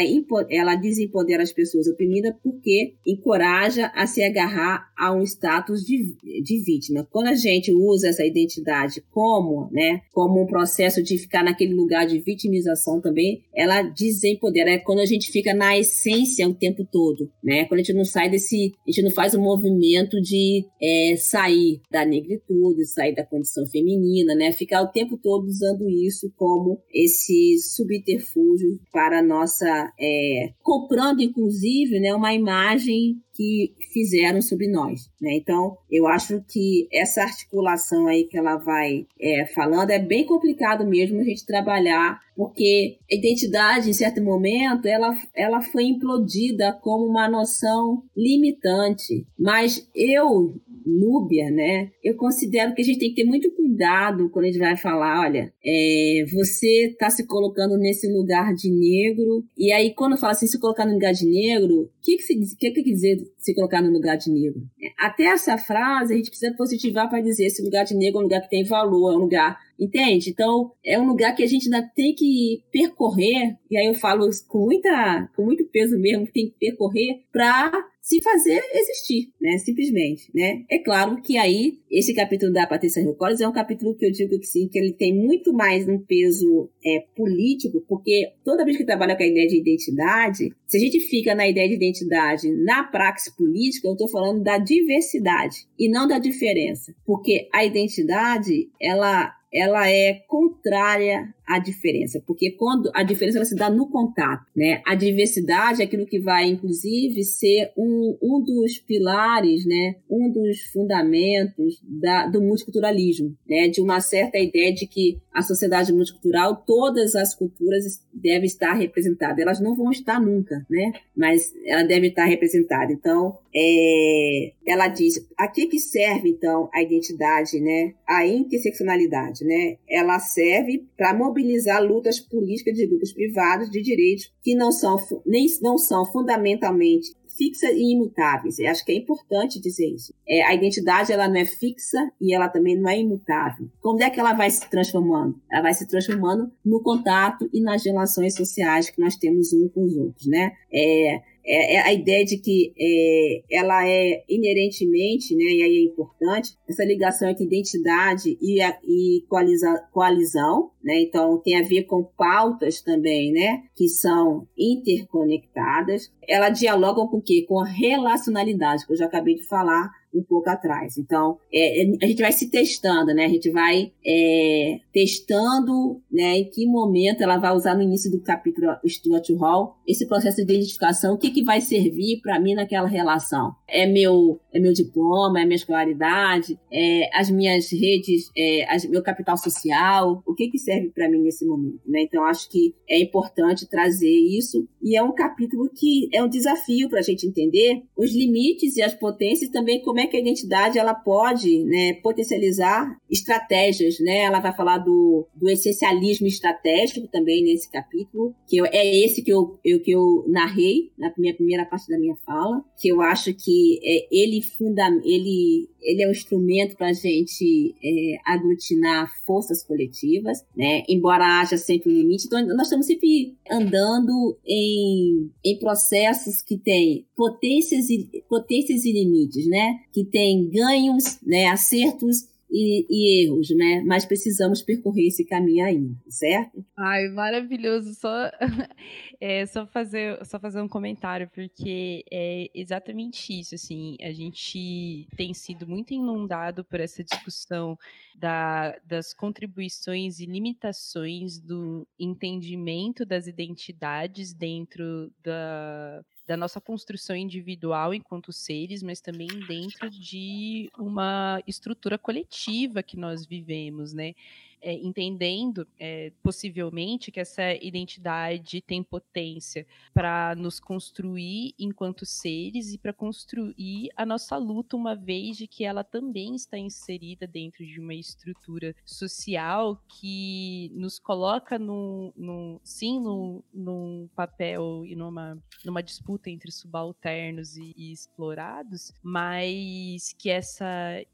ela, desempodera as pessoas oprimidas porque encoraja a se agarrar a um status de, de vítima. Quando a gente usa essa identidade como, né, como um processo de ficar naquele lugar de vitimização também, ela desempodera. É quando a gente fica na essência o tempo todo, né? Quando a gente não sai desse, a gente não faz o um movimento de é, sair da negritude, sair da condição feminina, né? Ficar o tempo todo usando isso como esse subterfúgio para nossa. É, comprando, inclusive, né, uma imagem que fizeram sobre nós. Né? Então, eu acho que essa articulação aí que ela vai é, falando é bem complicado mesmo a gente trabalhar, porque a identidade, em certo momento, ela, ela foi implodida como uma noção limitante. Mas eu, Núbia, né? Eu considero que a gente tem que ter muito cuidado quando a gente vai falar, olha, é, você está se colocando nesse lugar de negro, e aí quando fala assim, se colocar no lugar de negro, o que, que, que, que quer dizer se colocar no lugar de negro? Até essa frase a gente precisa positivar para dizer esse lugar de negro é um lugar que tem valor, é um lugar Entende? Então, é um lugar que a gente ainda tem que percorrer, e aí eu falo com, muita, com muito peso mesmo, que tem que percorrer para se fazer existir, né? Simplesmente, né? É claro que aí, esse capítulo da Patrícia Hill Collins é um capítulo que eu digo que sim, que ele tem muito mais um peso é, político, porque toda vez que trabalha com a ideia de identidade, se a gente fica na ideia de identidade na praxe política, eu estou falando da diversidade e não da diferença, porque a identidade, ela ela é contrária a diferença, porque quando a diferença se dá no contato, né? A diversidade é aquilo que vai, inclusive, ser um, um dos pilares, né? Um dos fundamentos da, do multiculturalismo, né? De uma certa ideia de que a sociedade multicultural, todas as culturas devem estar representadas. Elas não vão estar nunca, né? Mas ela deve estar representada. Então, é, ela diz, a que, que serve então a identidade, né? A interseccionalidade, né? Ela serve para mobilizar lutas políticas de grupos privados de direitos que não são nem não são fundamentalmente fixas e imutáveis. Eu acho que é importante dizer isso. É, a identidade ela não é fixa e ela também não é imutável. Como é que ela vai se transformando? Ela vai se transformando no contato e nas relações sociais que nós temos uns com os outros, né? É, é, é, a ideia de que é, ela é inerentemente, né, e aí é importante, essa ligação entre identidade e, a, e coaliza, coalizão, né, então tem a ver com pautas também, né, que são interconectadas. Ela dialoga com o quê? Com a relacionalidade, que eu já acabei de falar, um pouco atrás. Então, é, é, a gente vai se testando, né? A gente vai é, testando, né? Em que momento ela vai usar no início do capítulo Stuart Hall esse processo de identificação, o que, que vai servir para mim naquela relação? É meu, é meu diploma, é minha escolaridade, é as minhas redes, é as, meu capital social, o que, que serve para mim nesse momento, né? Então, acho que é importante trazer isso e é um capítulo que é um desafio para a gente entender os limites e as potências também como é que a identidade ela pode né, potencializar estratégias, né? Ela vai falar do, do essencialismo estratégico também nesse capítulo, que eu, é esse que eu, eu, que eu narrei na minha primeira parte da minha fala, que eu acho que é, ele funda, ele ele é um instrumento para a gente é, aglutinar forças coletivas, né? Embora haja sempre um limite, então nós estamos sempre andando em, em processos que têm potências e, potências e limites, né? Que tem ganhos, né? Acertos e, e, erros, né? Mas precisamos percorrer esse caminho ainda, certo? Ai, maravilhoso. Só, [laughs] é, só, fazer, só fazer um comentário, porque é exatamente isso, assim, a gente tem sido muito inundado por essa discussão da, das contribuições e limitações do entendimento das identidades dentro da, da nossa construção individual enquanto seres, mas também dentro de uma estrutura coletiva que nós vivemos, né? É, entendendo é, possivelmente que essa identidade tem potência para nos construir enquanto seres e para construir a nossa luta, uma vez de que ela também está inserida dentro de uma estrutura social que nos coloca no, sim no, num papel e numa, numa disputa entre subalternos e, e explorados, mas que essa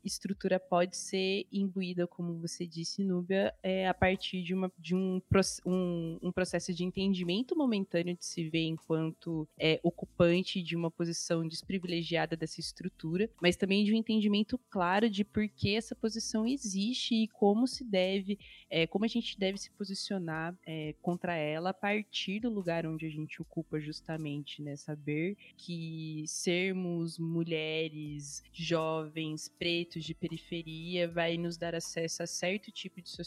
estrutura pode ser imbuída, como você disse, Núbia, é a partir de, uma, de um, um, um, processo de entendimento momentâneo de se ver enquanto é, ocupante de uma posição desprivilegiada dessa estrutura, mas também de um entendimento claro de por que essa posição existe e como se deve, é, como a gente deve se posicionar é, contra ela a partir do lugar onde a gente ocupa justamente, né? Saber que sermos mulheres, jovens, pretos de periferia vai nos dar acesso a certo tipo de sociedade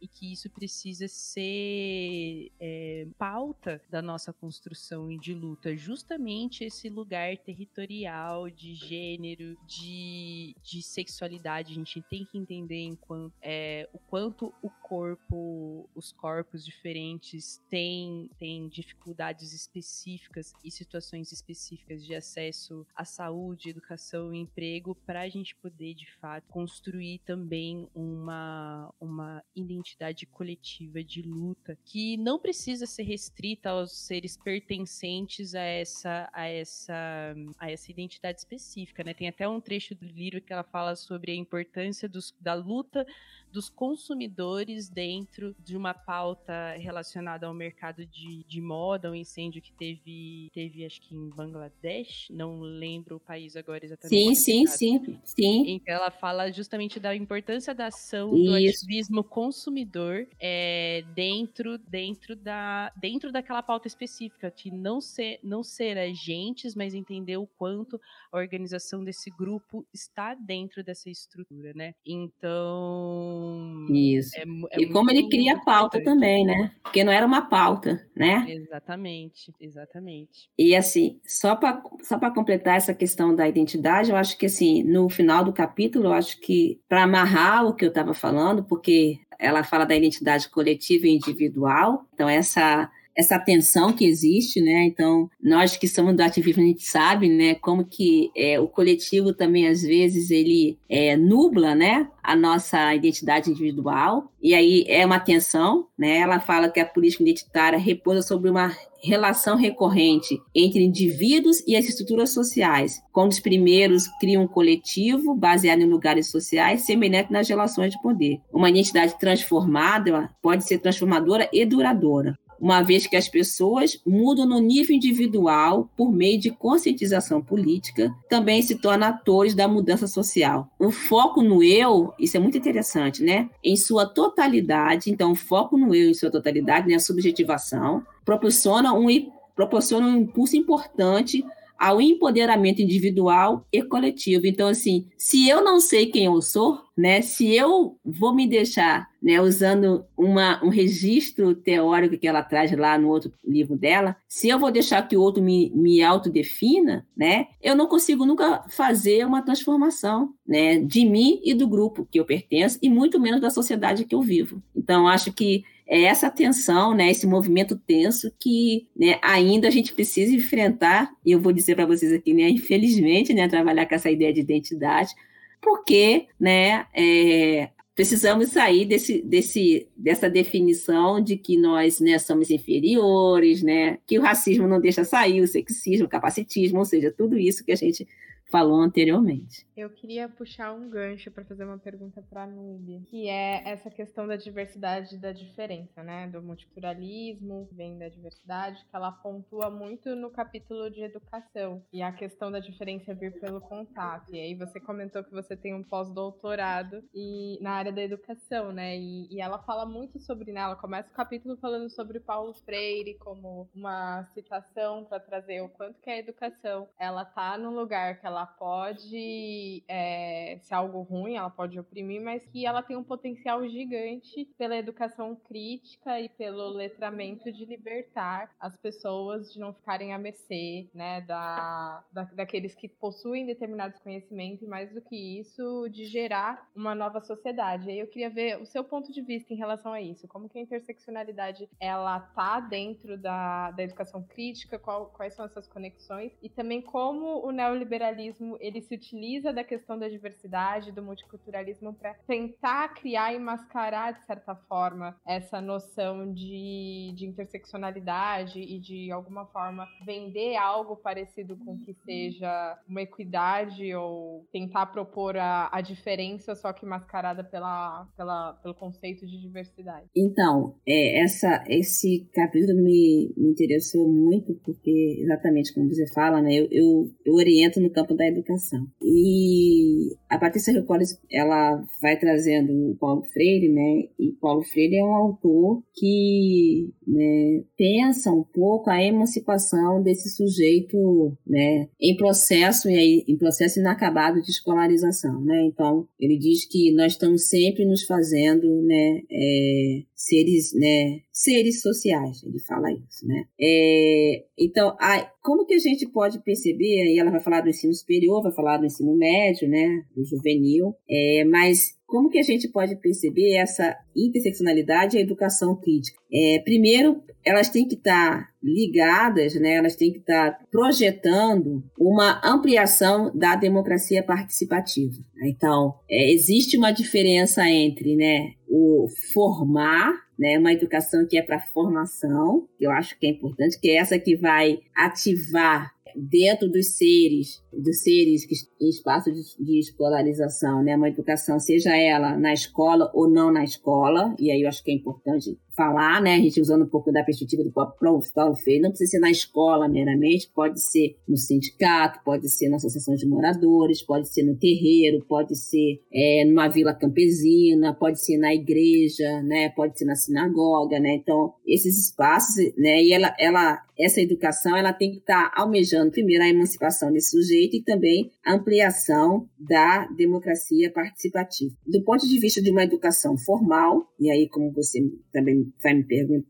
e que isso precisa ser é, pauta da nossa construção e de luta, justamente esse lugar territorial de gênero, de, de sexualidade. A gente tem que entender enquanto, é, o quanto o corpo, os corpos diferentes têm, têm dificuldades específicas e situações específicas de acesso à saúde, educação e emprego para a gente poder de fato construir também uma uma, identidade coletiva de luta que não precisa ser restrita aos seres pertencentes a essa, a essa, a essa identidade específica, né? Tem até um trecho do livro que ela fala sobre a importância dos, da luta dos consumidores dentro de uma pauta relacionada ao mercado de, de moda, um incêndio que teve, teve, acho que em Bangladesh, não lembro o país agora exatamente. Sim, sim, sim, sim. Então ela fala justamente da importância da ação Isso. do. Ativismo consumidor é, dentro, dentro, da, dentro daquela pauta específica, de não ser, não ser agentes, mas entender o quanto a organização desse grupo está dentro dessa estrutura, né? Então. Isso. É, é e como ele cria a pauta também, né? Porque não era uma pauta, né? Exatamente, exatamente. E assim, só para só completar essa questão da identidade, eu acho que assim, no final do capítulo, eu acho que para amarrar o que eu estava falando, porque ela fala da identidade coletiva e individual, então essa essa tensão que existe, né? Então, nós que somos do ativismo, a gente sabe, né, como que é, o coletivo também, às vezes, ele é, nubla, né, a nossa identidade individual, e aí é uma tensão, né? Ela fala que a política identitária repousa sobre uma relação recorrente entre indivíduos e as estruturas sociais, quando os primeiros criam um coletivo baseado em lugares sociais semelhante nas relações de poder. Uma identidade transformada pode ser transformadora e duradoura uma vez que as pessoas mudam no nível individual por meio de conscientização política, também se tornam atores da mudança social. O foco no eu, isso é muito interessante, né? Em sua totalidade, então, o foco no eu em sua totalidade, né, a subjetivação, proporciona um, proporciona um impulso importante ao empoderamento individual e coletivo. Então, assim, se eu não sei quem eu sou, né, se eu vou me deixar, né, usando uma, um registro teórico que ela traz lá no outro livro dela, se eu vou deixar que o outro me, me autodefina, né, eu não consigo nunca fazer uma transformação, né, de mim e do grupo que eu pertenço, e muito menos da sociedade que eu vivo. Então, acho que é essa tensão, né, esse movimento tenso que né, ainda a gente precisa enfrentar, e eu vou dizer para vocês aqui, né, infelizmente, né, trabalhar com essa ideia de identidade, porque né, é, precisamos sair desse, desse, dessa definição de que nós né, somos inferiores, né, que o racismo não deixa sair, o sexismo, o capacitismo, ou seja, tudo isso que a gente falou anteriormente. Eu queria puxar um gancho para fazer uma pergunta para a Nubia, que é essa questão da diversidade e da diferença, né? Do multiculturalismo, vem da diversidade, que ela pontua muito no capítulo de educação. E a questão da diferença vir pelo contato. E aí você comentou que você tem um pós-doutorado e na área da educação, né? E, e ela fala muito sobre, né? Ela começa o capítulo falando sobre Paulo Freire como uma citação para trazer o quanto que a educação ela tá no lugar que ela pode é, ser algo ruim, ela pode oprimir, mas que ela tem um potencial gigante pela educação crítica e pelo letramento de libertar as pessoas de não ficarem à mercê, né, da, da daqueles que possuem determinados conhecimentos e mais do que isso, de gerar uma nova sociedade. E aí eu queria ver o seu ponto de vista em relação a isso, como que a interseccionalidade ela tá dentro da, da educação crítica, qual, quais são essas conexões? E também como o neoliberalismo ele se utiliza da questão da diversidade, do multiculturalismo, para tentar criar e mascarar, de certa forma, essa noção de, de interseccionalidade e de alguma forma vender algo parecido com que seja uma equidade ou tentar propor a, a diferença, só que mascarada pela, pela, pelo conceito de diversidade. Então, é, essa, esse capítulo me, me interessou muito, porque, exatamente como você fala, né, eu, eu, eu oriento no campo da educação. E a Patrícia Recolles, ela vai trazendo o Paulo Freire, né? E Paulo Freire é um autor que né, pensa um pouco a emancipação desse sujeito, né? Em processo e aí, em processo inacabado de escolarização, né? Então, ele diz que nós estamos sempre nos fazendo, né? É, seres, né? Seres sociais, ele fala isso, né? É, então, a, como que a gente pode perceber, aí ela vai falar do ensino superior, vai falar do ensino médio, né? Do juvenil, é, mas como que a gente pode perceber essa interseccionalidade e a educação crítica? É, primeiro, elas têm que estar ligadas, né? elas têm que estar projetando uma ampliação da democracia participativa. Então, é, existe uma diferença entre né, o formar né, uma educação que é para formação, que eu acho que é importante, que é essa que vai ativar dentro dos seres dos seres que, em espaço de, de escolarização, né? Uma educação, seja ela na escola ou não na escola, e aí eu acho que é importante falar, né? A gente usando um pouco da perspectiva do Paulo Freire, não precisa ser na escola meramente, pode ser no sindicato, pode ser na associação de moradores, pode ser no terreiro, pode ser é, numa vila campesina, pode ser na igreja, né? Pode ser na sinagoga, né? Então, esses espaços, né? E ela, ela essa educação ela tem que estar tá almejando primeiro a emancipação desse sujeito e também a ampliação da democracia participativa. Do ponto de vista de uma educação formal, e aí como você também vai me,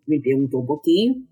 me perguntou um pouquinho,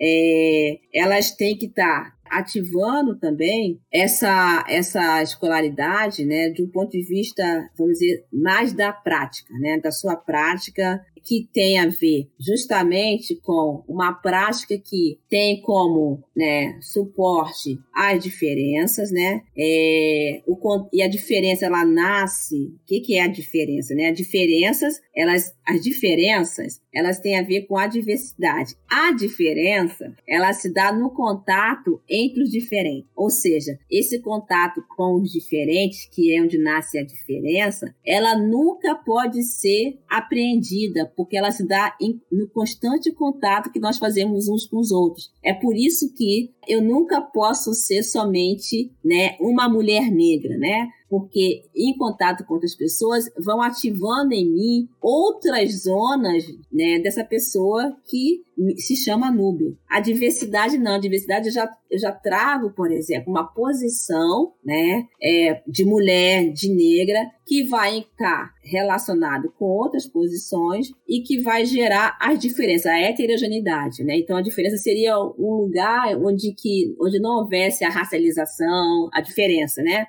é, elas têm que estar tá ativando também essa, essa escolaridade, né, de um ponto de vista, vamos dizer, mais da prática, né, da sua prática que tem a ver justamente com uma prática que tem como né, suporte as diferenças, né? É, o, e a diferença ela nasce. O que, que é a diferença? Né? As diferenças, elas, as diferenças, elas têm a ver com a diversidade. A diferença, ela se dá no contato entre os diferentes. Ou seja, esse contato com os diferentes, que é onde nasce a diferença, ela nunca pode ser apreendida porque ela se dá em, no constante contato que nós fazemos uns com os outros. É por isso que eu nunca posso ser somente né, uma mulher negra, né? Porque em contato com outras pessoas vão ativando em mim outras zonas né, dessa pessoa que se chama Núbio. A diversidade não, a diversidade eu já, eu já trago, por exemplo, uma posição né, é, de mulher, de negra, que vai estar relacionado com outras posições e que vai gerar as diferenças, a heterogeneidade. Né? Então, a diferença seria um lugar onde, que, onde não houvesse a racialização, a diferença, né?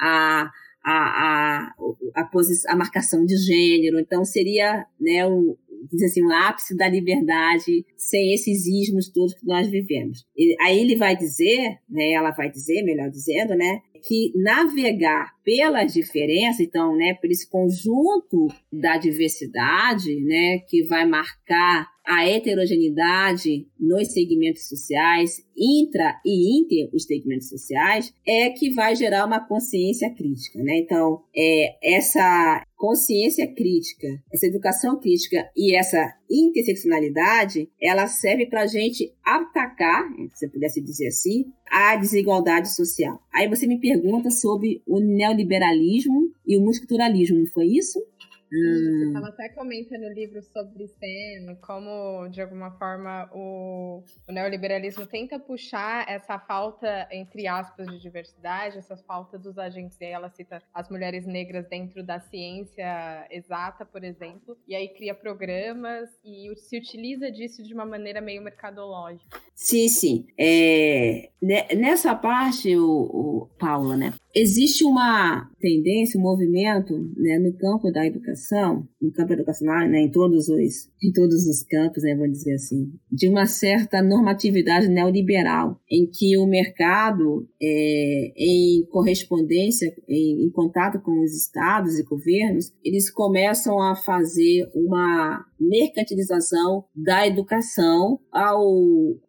A, a, a, a, a marcação de gênero. Então, seria né, o, assim, o ápice da liberdade sem esses ismos todos que nós vivemos. E aí ele vai dizer, né, ela vai dizer, melhor dizendo, né, que navegar pelas diferenças, então, né, por esse conjunto da diversidade, né, que vai marcar a heterogeneidade nos segmentos sociais, intra e inter os segmentos sociais, é que vai gerar uma consciência crítica, né? Então, é, essa consciência crítica, essa educação crítica e essa interseccionalidade, ela serve para a gente atacar, se eu pudesse dizer assim, a desigualdade social. Aí você me pergunta sobre o neoliberalismo e o multiculturalismo, não foi isso? Ela até comenta no livro sobre Sen, como, de alguma forma, o, o, neoliberalismo tenta puxar essa falta, entre aspas, de diversidade, essa falta dos agentes. E aí ela cita as mulheres negras dentro da ciência exata, por exemplo, e aí cria programas e se utiliza disso de uma maneira meio mercadológica. Sim, sim. É, nessa parte, o, o Paula, né? Existe uma tendência, um movimento né, no campo da educação, no campo educacional, né, em todos os em todos os campos, né, vou dizer assim, de uma certa normatividade neoliberal, em que o mercado, é, em correspondência, em, em contato com os estados e governos, eles começam a fazer uma mercantilização da educação ao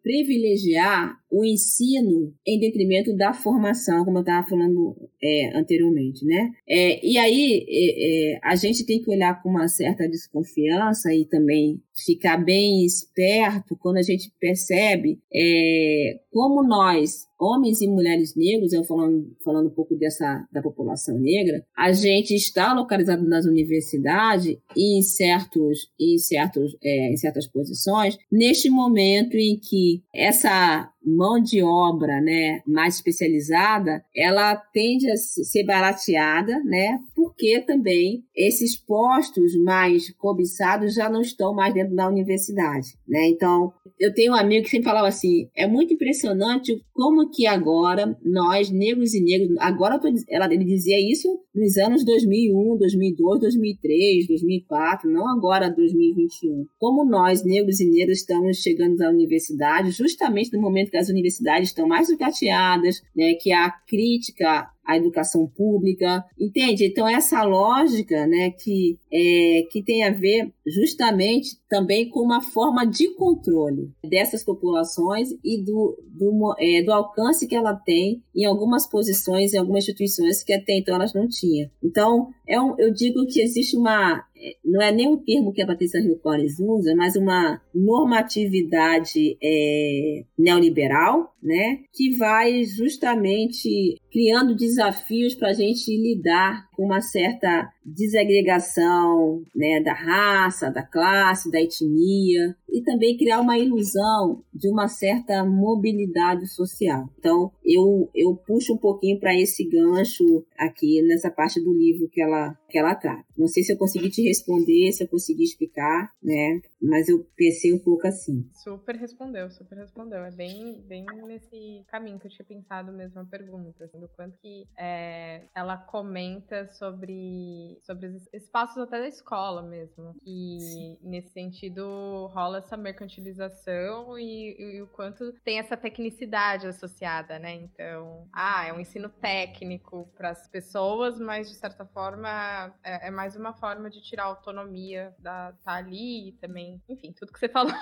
privilegiar o ensino em detrimento da formação, como eu estava falando é, anteriormente, né? É, e aí é, é, a gente tem que olhar com uma certa desconfiança e também ficar bem esperto quando a gente percebe é, como nós, homens e mulheres negros, eu falando, falando um pouco dessa da população negra, a gente está localizado nas universidades e em certos, em certos, é, em certas posições neste momento em que essa mão de obra, né, mais especializada, ela tende a ser barateada, né, porque também esses postos mais cobiçados já não estão mais dentro da universidade, né? Então, eu tenho um amigo que sempre falava assim, é muito impressionante como que agora nós, negros e negros, agora tô, ela, ele dizia isso nos anos 2001, 2002, 2003, 2004, não agora 2021. Como nós, negros e negras, estamos chegando à universidade justamente no momento que as universidades estão mais sucateadas, né, que a crítica a educação pública, entende? Então essa lógica, né, que é, que tem a ver justamente também com uma forma de controle dessas populações e do, do, é, do alcance que ela tem em algumas posições, em algumas instituições que até então elas não tinham. Então, é um, eu digo que existe uma, não é nem o termo que a Patrícia Rio Collins usa, mas uma normatividade é, neoliberal, né, que vai justamente criando desafios para a gente lidar com uma certa desagregação né, da raça, da classe, da etnia, e também criar uma ilusão de uma certa mobilidade social. Então, eu, eu puxo um pouquinho para esse gancho aqui nessa parte do livro que ela, que ela trata. Não sei se eu consegui te responder, se eu consegui explicar, né? Mas eu pensei um pouco assim. Super respondeu, super respondeu. É bem, bem nesse caminho que eu tinha pensado mesmo a pergunta, assim, do quanto que é, ela comenta sobre, sobre os espaços até da escola mesmo. E Sim. nesse sentido rola essa mercantilização e, e, o quanto tem essa tecnicidade associada, né? Então, ah, é um ensino técnico para as pessoas, mas de certa forma é, é, mais uma forma de tirar a autonomia da tá ali e também, enfim, tudo que você [laughs] falou.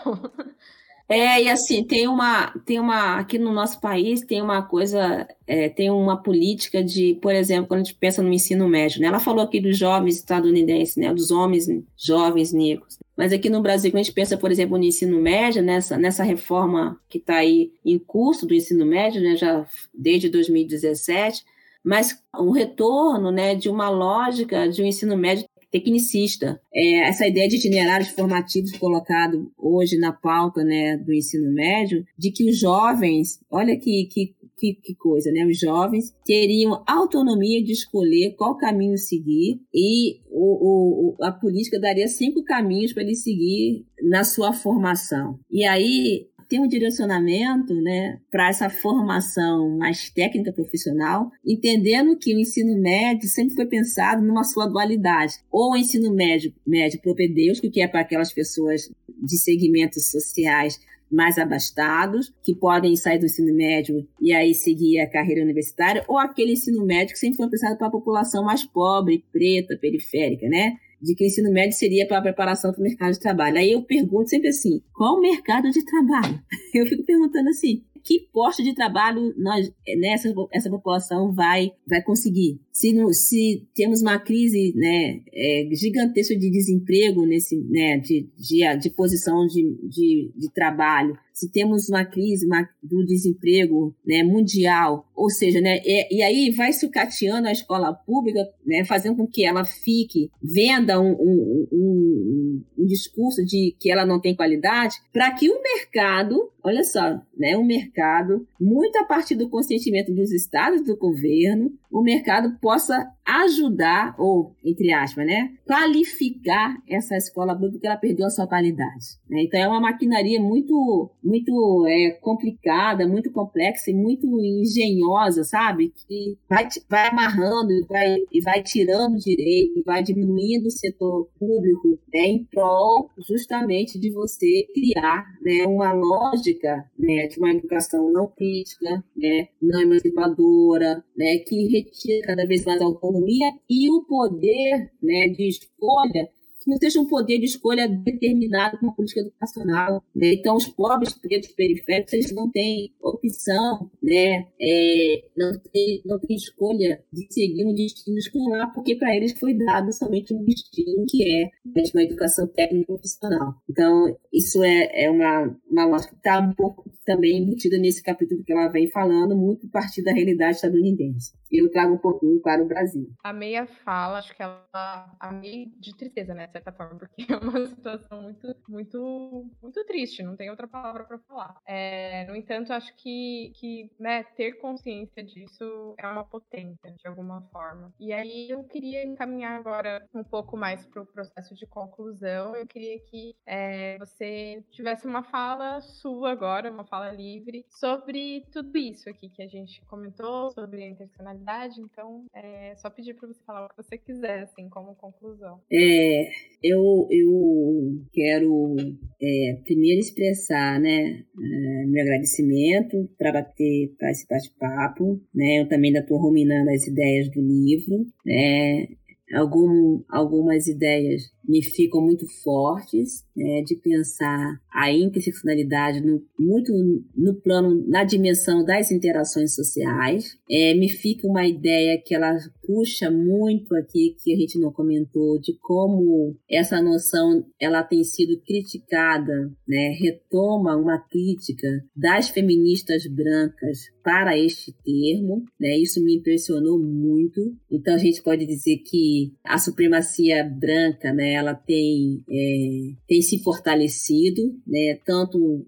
É, e assim, tem uma, tem uma, aqui no nosso país tem uma coisa, é, tem uma política de, por exemplo, quando a gente pensa no ensino médio, né? Ela falou aqui dos jovens estadunidenses, né? Dos homens jovens negros. Mas aqui no Brasil, quando a gente pensa, por exemplo, no ensino médio, nessa, nessa reforma que está aí em curso do ensino médio, né? Já desde 2017, mas um retorno, né? De uma lógica de um ensino médio tecnicista. É, essa ideia de itinerários formativos colocado hoje na pauta né, do ensino médio, de que os jovens, olha que, que, que, que coisa, né? Os jovens teriam autonomia de escolher qual caminho seguir e o, o, a política daria cinco caminhos para ele seguir na sua formação. E aí ter um direcionamento né, para essa formação mais técnica profissional, entendendo que o ensino médio sempre foi pensado numa sua dualidade. Ou o ensino médio, médio propedêutico, que é para aquelas pessoas de segmentos sociais mais abastados, que podem sair do ensino médio e aí seguir a carreira universitária, ou aquele ensino médio que sempre foi pensado para a população mais pobre, preta, periférica, né? De que o ensino médio seria para a preparação para o mercado de trabalho. Aí eu pergunto sempre assim: qual o mercado de trabalho? [laughs] Eu fico perguntando assim: que posto de trabalho nós, né, essa, essa população vai, vai conseguir? Se, no, se temos uma crise né, é, gigantesca de desemprego, nesse, né, de, de, de posição de, de, de trabalho, se temos uma crise uma, do desemprego né, mundial, ou seja, né, e, e, aí vai sucateando a escola pública, né, fazendo com que ela fique, venda um, um, um, um discurso de que ela não tem qualidade, para que o mercado, olha só, né, o mercado, muito a partir do consentimento dos estados do governo, o mercado possa ajudar, ou, entre aspas, né, qualificar essa escola pública porque ela perdeu a sua qualidade. Né? Então é uma maquinaria muito, muito é, complicada, muito complexa e muito engenhosa, sabe? Que vai, vai amarrando e vai, e vai tirando direito, vai diminuindo o setor público né, em prol justamente de você criar né, uma lógica né, de uma educação não crítica, né, não emancipadora, né, que retira cada vez mais autonomia e o poder né, de escolha não seja um poder de escolha determinado com a política educacional. Né? Então, os pobres pretos periféricos eles não têm opção, né? É, não, tem, não escolha de seguir um destino escolar, porque para eles foi dado somente um destino que é né, uma educação técnica profissional. Então, isso é, é uma, uma lógica que está um pouco também embutida nesse capítulo que ela vem falando, muito a partir da realidade estadunidense. Eu trago um pouquinho para o Brasil. A meia fala, acho que ela a meia de tristeza, né, certa forma, porque é uma [laughs] situação muito, muito, muito triste, não tem outra palavra para falar. É, no entanto, acho que, que né, ter consciência disso é uma potência, de alguma forma. E aí eu queria encaminhar agora um pouco mais para o processo de conclusão. Eu queria que é, você tivesse uma fala sua agora, uma fala livre sobre tudo isso aqui que a gente comentou, sobre a intencionalidade. Então, é só pedir para você falar o que você quiser, assim, como conclusão. É, eu, eu quero é, primeiro expressar né, é, meu agradecimento para bater para esse bate-papo. Né? Eu também ainda estou ruminando as ideias do livro. Né? Algum, algumas ideias me ficam muito fortes, né, de pensar a interseccionalidade no, muito no plano, na dimensão das interações sociais. É, me fica uma ideia que ela puxa muito aqui, que a gente não comentou, de como essa noção ela tem sido criticada, né, retoma uma crítica das feministas brancas para este termo, né, isso me impressionou muito. Então a gente pode dizer que a supremacia branca, né, ela tem, é, tem se fortalecido, né, tanto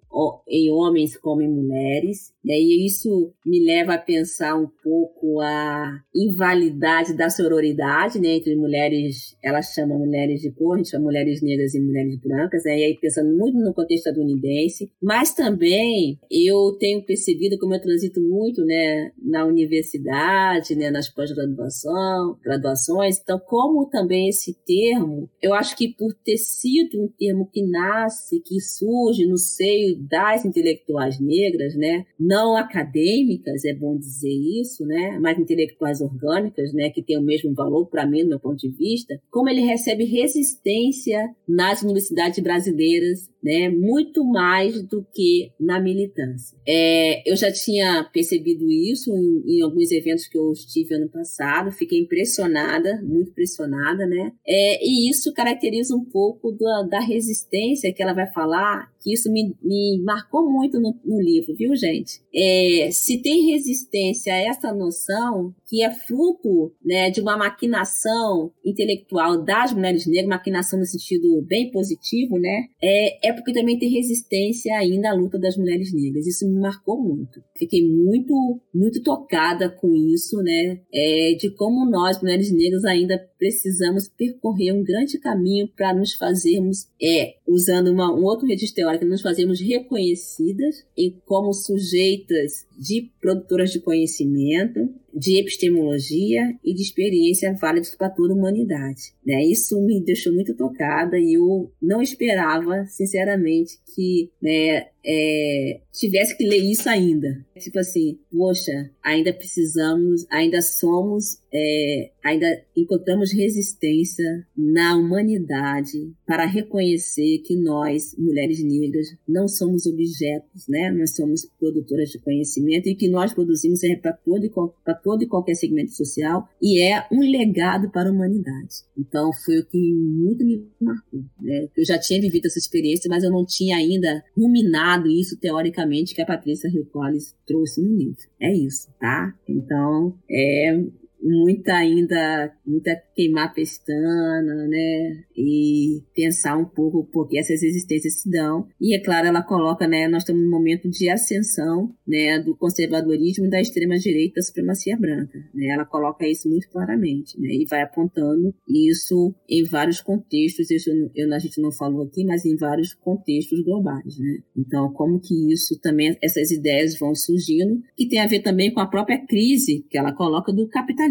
em homens como em mulheres. E isso me leva a pensar um pouco a invalidade da sororidade né, entre mulheres, elas chamam mulheres de cor, a gente chama mulheres negras e mulheres brancas, né, e aí pensando muito no contexto estadunidense, mas também eu tenho percebido como eu transito muito né, na universidade, né, nas pós-graduação, graduações, então como também esse termo, eu acho que por ter sido um termo que nasce, que surge no seio das intelectuais negras, né, não não acadêmicas, é bom dizer isso, né, mas intelectuais orgânicas, né, que têm o mesmo valor para mim, do meu ponto de vista, como ele recebe resistência nas universidades brasileiras né, muito mais do que na militância. É, eu já tinha percebido isso em, em, alguns eventos que eu estive ano passado, fiquei impressionada, muito impressionada, né? É, e isso caracteriza um pouco da, da, resistência que ela vai falar, que isso me, me marcou muito no, no, livro, viu, gente? É, se tem resistência a essa noção, que é fruto né, de uma maquinação intelectual das mulheres negras, maquinação no sentido bem positivo, né? É, é porque também tem resistência ainda à luta das mulheres negras. Isso me marcou muito. Fiquei muito, muito tocada com isso, né? É, de como nós, mulheres negras, ainda precisamos percorrer um grande caminho para nos fazermos, é, usando uma, um outro registro teórico, nos fazermos reconhecidas e como sujeitas de produtoras de conhecimento, de epistemologia e de experiência válidos para toda a humanidade. Né? Isso me deixou muito tocada e eu não esperava, sinceramente, que né, é, tivesse que ler isso ainda. Tipo assim, poxa, ainda precisamos, ainda somos, é, ainda encontramos resistência na humanidade para reconhecer que nós, mulheres negras, não somos objetos, né? Nós somos produtoras de conhecimento e que nós produzimos é para todo, e, todo e qualquer segmento social e é um legado para a humanidade. Então foi o que muito me marcou. Né? Eu já tinha vivido essa experiência, mas eu não tinha ainda ruminado isso teoricamente que a Patrícia Collins trouxe no livro. É isso, tá? Então, é muita ainda, muita queimar pestana, né? E pensar um pouco por que essas existências se dão. E é claro, ela coloca, né? Nós estamos num momento de ascensão, né? Do conservadorismo e da extrema-direita da supremacia branca, né? Ela coloca isso muito claramente, né? E vai apontando isso em vários contextos, isso eu, a gente não falou aqui, mas em vários contextos globais, né? Então, como que isso também, essas ideias vão surgindo, que tem a ver também com a própria crise que ela coloca do capitalismo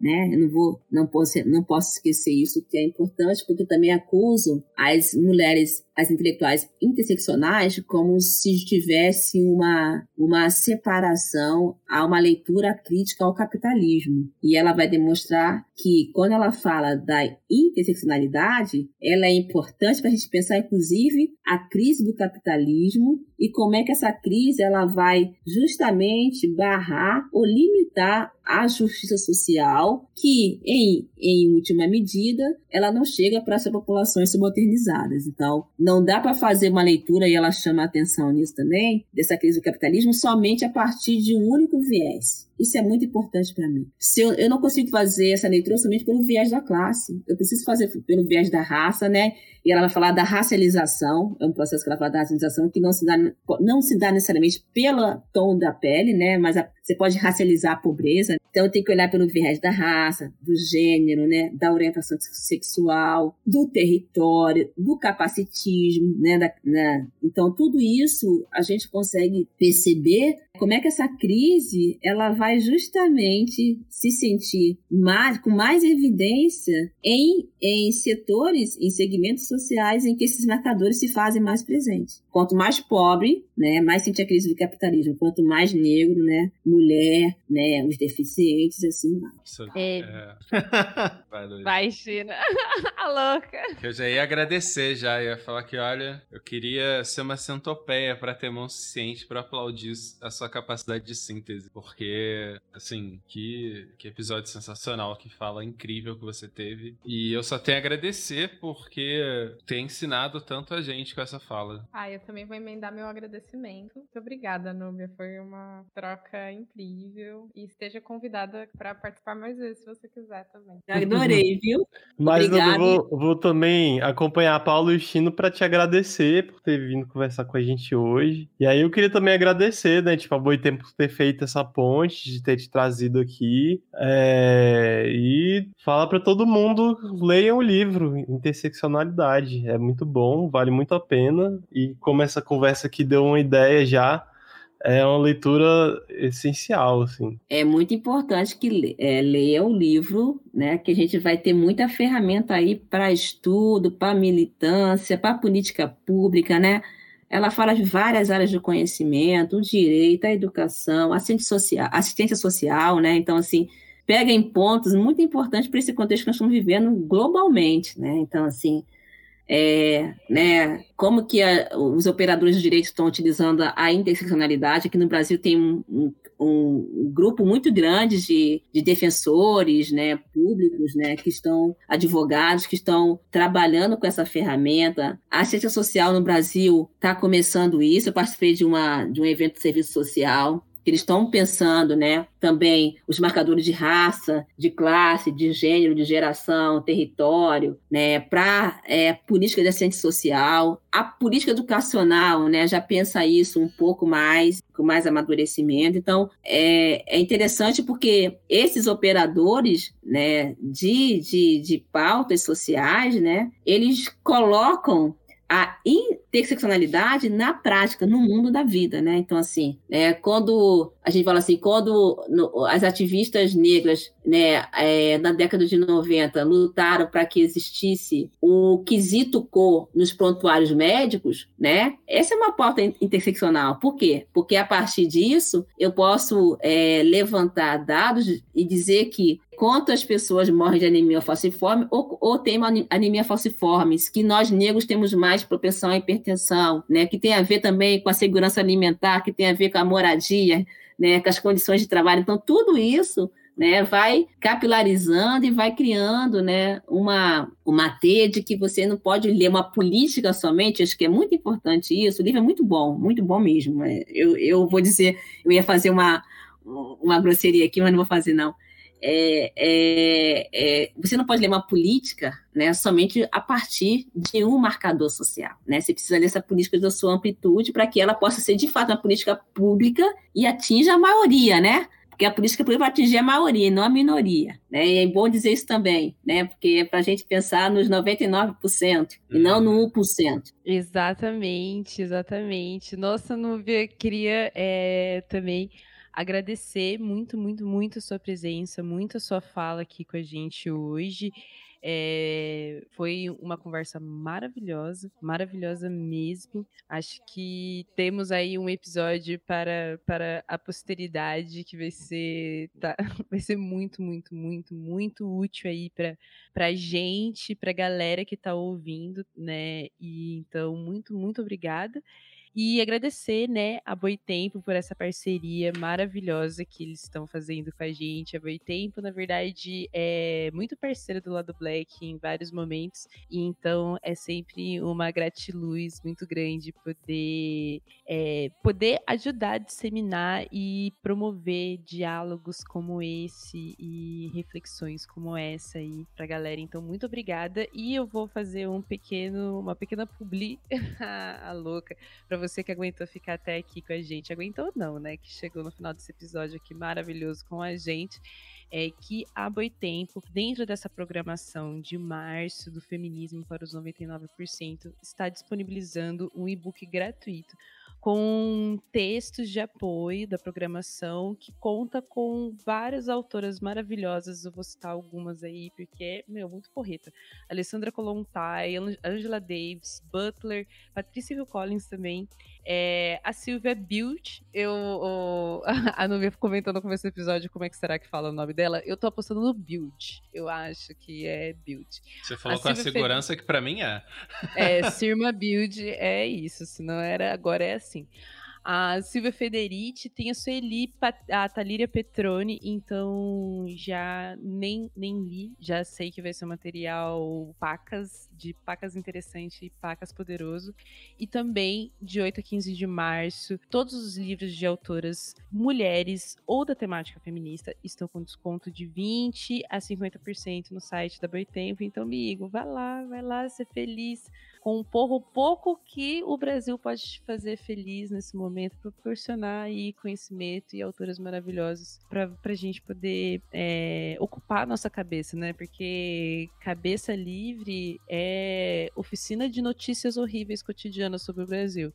né? Eu não vou, não posso, não posso esquecer isso, que é importante, porque também acuso as mulheres, as intelectuais interseccionais, como se tivesse uma, uma separação a uma leitura crítica ao capitalismo. E ela vai demonstrar que, quando ela fala da interseccionalidade, ela é importante para a gente pensar, inclusive, a crise do capitalismo e como é que essa crise ela vai justamente barrar ou limitar a justiça social, que, em, em última medida, ela não chega para as populações subalternizadas. Então, não dá para fazer uma leitura, e ela chama a atenção nisso também, dessa crise do capitalismo, somente a partir de um único viés. Isso é muito importante para mim. Se eu, eu não consigo fazer essa leitura somente pelo viés da classe, eu preciso fazer pelo viés da raça, né? E ela vai falar da racialização, é um processo que ela fala da racialização que não se dá, não se dá necessariamente pelo tom da pele, né? Mas a, você pode racializar a pobreza. Então tem que olhar pelo viés da raça, do gênero, né? Da orientação sexual, do território, do capacitismo, né? Da, né? Então tudo isso a gente consegue perceber como é que essa crise ela vai justamente se sentir mais, com mais evidência em, em setores, em segmentos sociais em que esses marcadores se fazem mais presentes. Quanto mais pobre, né, mais sente a crise do capitalismo. Quanto mais negro, né, mulher, né, os deficientes, assim vai. É. é. [laughs] Vai, China. [laughs] a louca. Eu já ia agradecer, já ia falar que, olha, eu queria ser uma centopeia para ter mão suficiente para aplaudir a sua capacidade de síntese, porque, assim, que, que episódio sensacional, que fala incrível que você teve. E eu só tenho a agradecer porque tem ensinado tanto a gente com essa fala. Ah, eu também vou emendar meu agradecimento. Muito obrigada, Núbia. Foi uma troca incrível. E esteja convidada para participar mais vezes, se você quiser também. Adorei, viu? Mas eu vou, vou, também acompanhar Paulo e o Chino para te agradecer por ter vindo conversar com a gente hoje. E aí eu queria também agradecer, né, tipo, a Boitempo por ter feito essa ponte, de ter te trazido aqui. É... E fala para todo mundo, leiam o livro, Interseccionalidade. É muito bom, vale muito a pena. E como essa conversa aqui deu uma ideia já, é uma leitura essencial, assim. É muito importante que é, leia o livro, né? Que a gente vai ter muita ferramenta aí para estudo, para militância, para política pública, né? Ela fala de várias áreas de conhecimento, o direito, a educação, assistência social, assistência social, né? Então, assim, pega em pontos muito importantes para esse contexto que nós estamos vivendo globalmente, né? Então, assim, é, né, como que a, os operadores de direito estão utilizando a interseccionalidade. Aqui no Brasil tem um, um, um grupo muito grande de, de, defensores né, públicos, né, que estão advogados, que estão trabalhando com essa ferramenta. A ciência social no Brasil está começando isso. Eu participei de, uma, de um evento de serviço social que eles estão pensando, né? Também os marcadores de raça, de classe, de gênero, de geração, território, né? Para é, política de assistência social, a política educacional, né? Já pensa isso um pouco mais, com mais amadurecimento. Então, é, é interessante porque esses operadores, né? De, de, de pautas sociais, né? Eles colocam a interseccionalidade na prática, no mundo da vida, né? Então, assim, é, quando a gente fala assim, quando no, as ativistas negras, né, é, na década de 90, lutaram para que existisse o quesito cor nos prontuários médicos, né? Essa é uma pauta interseccional. Por quê? Porque a partir disso eu posso é, levantar dados e dizer que quantas pessoas morrem de anemia falciforme ou, ou tem anemia falciforme, que nós negros temos mais propensão à hipertensão, né, que tem a ver também com a segurança alimentar, que tem a ver com a moradia, né, com as condições de trabalho. Então, tudo isso né, vai capilarizando e vai criando né, uma, uma teia de que você não pode ler uma política somente, acho que é muito importante isso. O livro é muito bom, muito bom mesmo. É, eu, eu vou dizer, eu ia fazer uma, uma grosseria aqui, mas não vou fazer, não é, é, é, você não pode ler uma política né, somente a partir de um marcador social. Né? Você precisa ler essa política da sua amplitude para que ela possa ser, de fato, uma política pública e atinja a maioria, né? Porque a política pública vai atingir a maioria, não a minoria. Né? E é bom dizer isso também, né? porque é para a gente pensar nos 99% uhum. e não no 1%. Exatamente, exatamente. Nossa, Núbia, queria é, também agradecer muito, muito, muito a sua presença, muito a sua fala aqui com a gente hoje. É, foi uma conversa maravilhosa, maravilhosa mesmo. Acho que temos aí um episódio para, para a posteridade que vai ser, tá, [laughs] vai ser muito, muito, muito, muito útil aí para a gente, para a galera que está ouvindo, né? E então, muito, muito obrigada. E agradecer, né, a Boitempo por essa parceria maravilhosa que eles estão fazendo com a gente. A Boitempo, na verdade, é muito parceira do lado Black em vários momentos. E então é sempre uma gratiluz muito grande poder, é, poder ajudar a disseminar e promover diálogos como esse e reflexões como essa aí pra galera. Então, muito obrigada. E eu vou fazer um pequeno, uma pequena publi, a [laughs] louca, pra você que aguentou ficar até aqui com a gente. Aguentou não, né? Que chegou no final desse episódio aqui maravilhoso com a gente. É que a Boitempo, dentro dessa programação de março do feminismo para os 99%, está disponibilizando um e-book gratuito com textos de apoio da programação, que conta com várias autoras maravilhosas. Eu vou citar algumas aí, porque é, meu, muito porreta. Alessandra Kolontai, Angela Davis, Butler, Patrícia Hill Collins também. É, a Silvia Build, eu, o, [laughs] a Nubia comentou no começo do episódio como é que será que fala o nome dela. Eu tô apostando no Build. Eu acho que é Build. Você falou a com Silvia a segurança que para mim é. É, Sirma Build é isso, se não era, agora é assim. A Silvia Federici, tem a Sueli, a Talíria Petroni, então já nem, nem li, já sei que vai ser um material pacas, de pacas interessante e pacas poderoso. E também, de 8 a 15 de março, todos os livros de autoras mulheres ou da temática feminista estão com desconto de 20 a 50% no site da Boitempo. Então, amigo, vai lá, vai lá ser feliz com um pouco, que o Brasil pode fazer feliz nesse momento, proporcionar aí conhecimento e autores maravilhosos para a gente poder é, ocupar nossa cabeça, né? Porque cabeça livre é oficina de notícias horríveis cotidianas sobre o Brasil.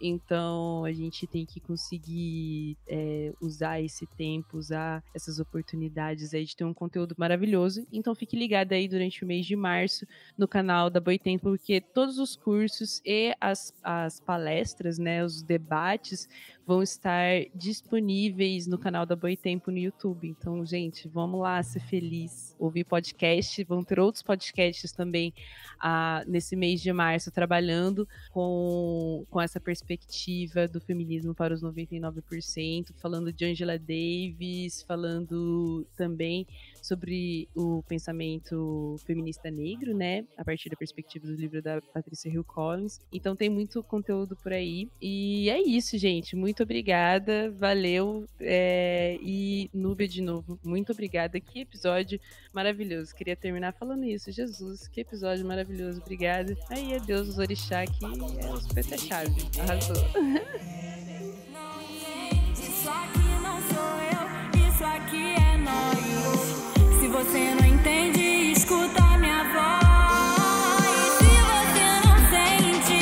Então a gente tem que conseguir é, usar esse tempo, usar essas oportunidades aí de ter um conteúdo maravilhoso. Então fique ligado aí durante o mês de março no canal da Boitempo, porque todos os cursos e as, as palestras, né, os debates vão estar disponíveis no canal da Boitempo no YouTube. Então, gente, vamos lá ser feliz, ouvir podcast. Vão ter outros podcasts também ah, nesse mês de março, trabalhando com, com essa perspectiva do feminismo para os 99%, falando de Angela Davis, falando também sobre o pensamento feminista negro, né? A partir da perspectiva do livro da Patrícia Hill Collins. Então tem muito conteúdo por aí. E é isso, gente. Muito obrigada. Valeu. É... E Núbia de novo, muito obrigada. Que episódio maravilhoso. Queria terminar falando isso. Jesus, que episódio maravilhoso. Obrigada. Aí, adeus, os orixá, que é o super chave. Arrasou. [laughs] você não entende, escuta minha voz. E se você não sente,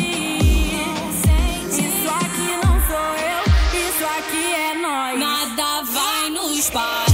isso aqui não sou eu, isso aqui é nós. Nada vai nos parar.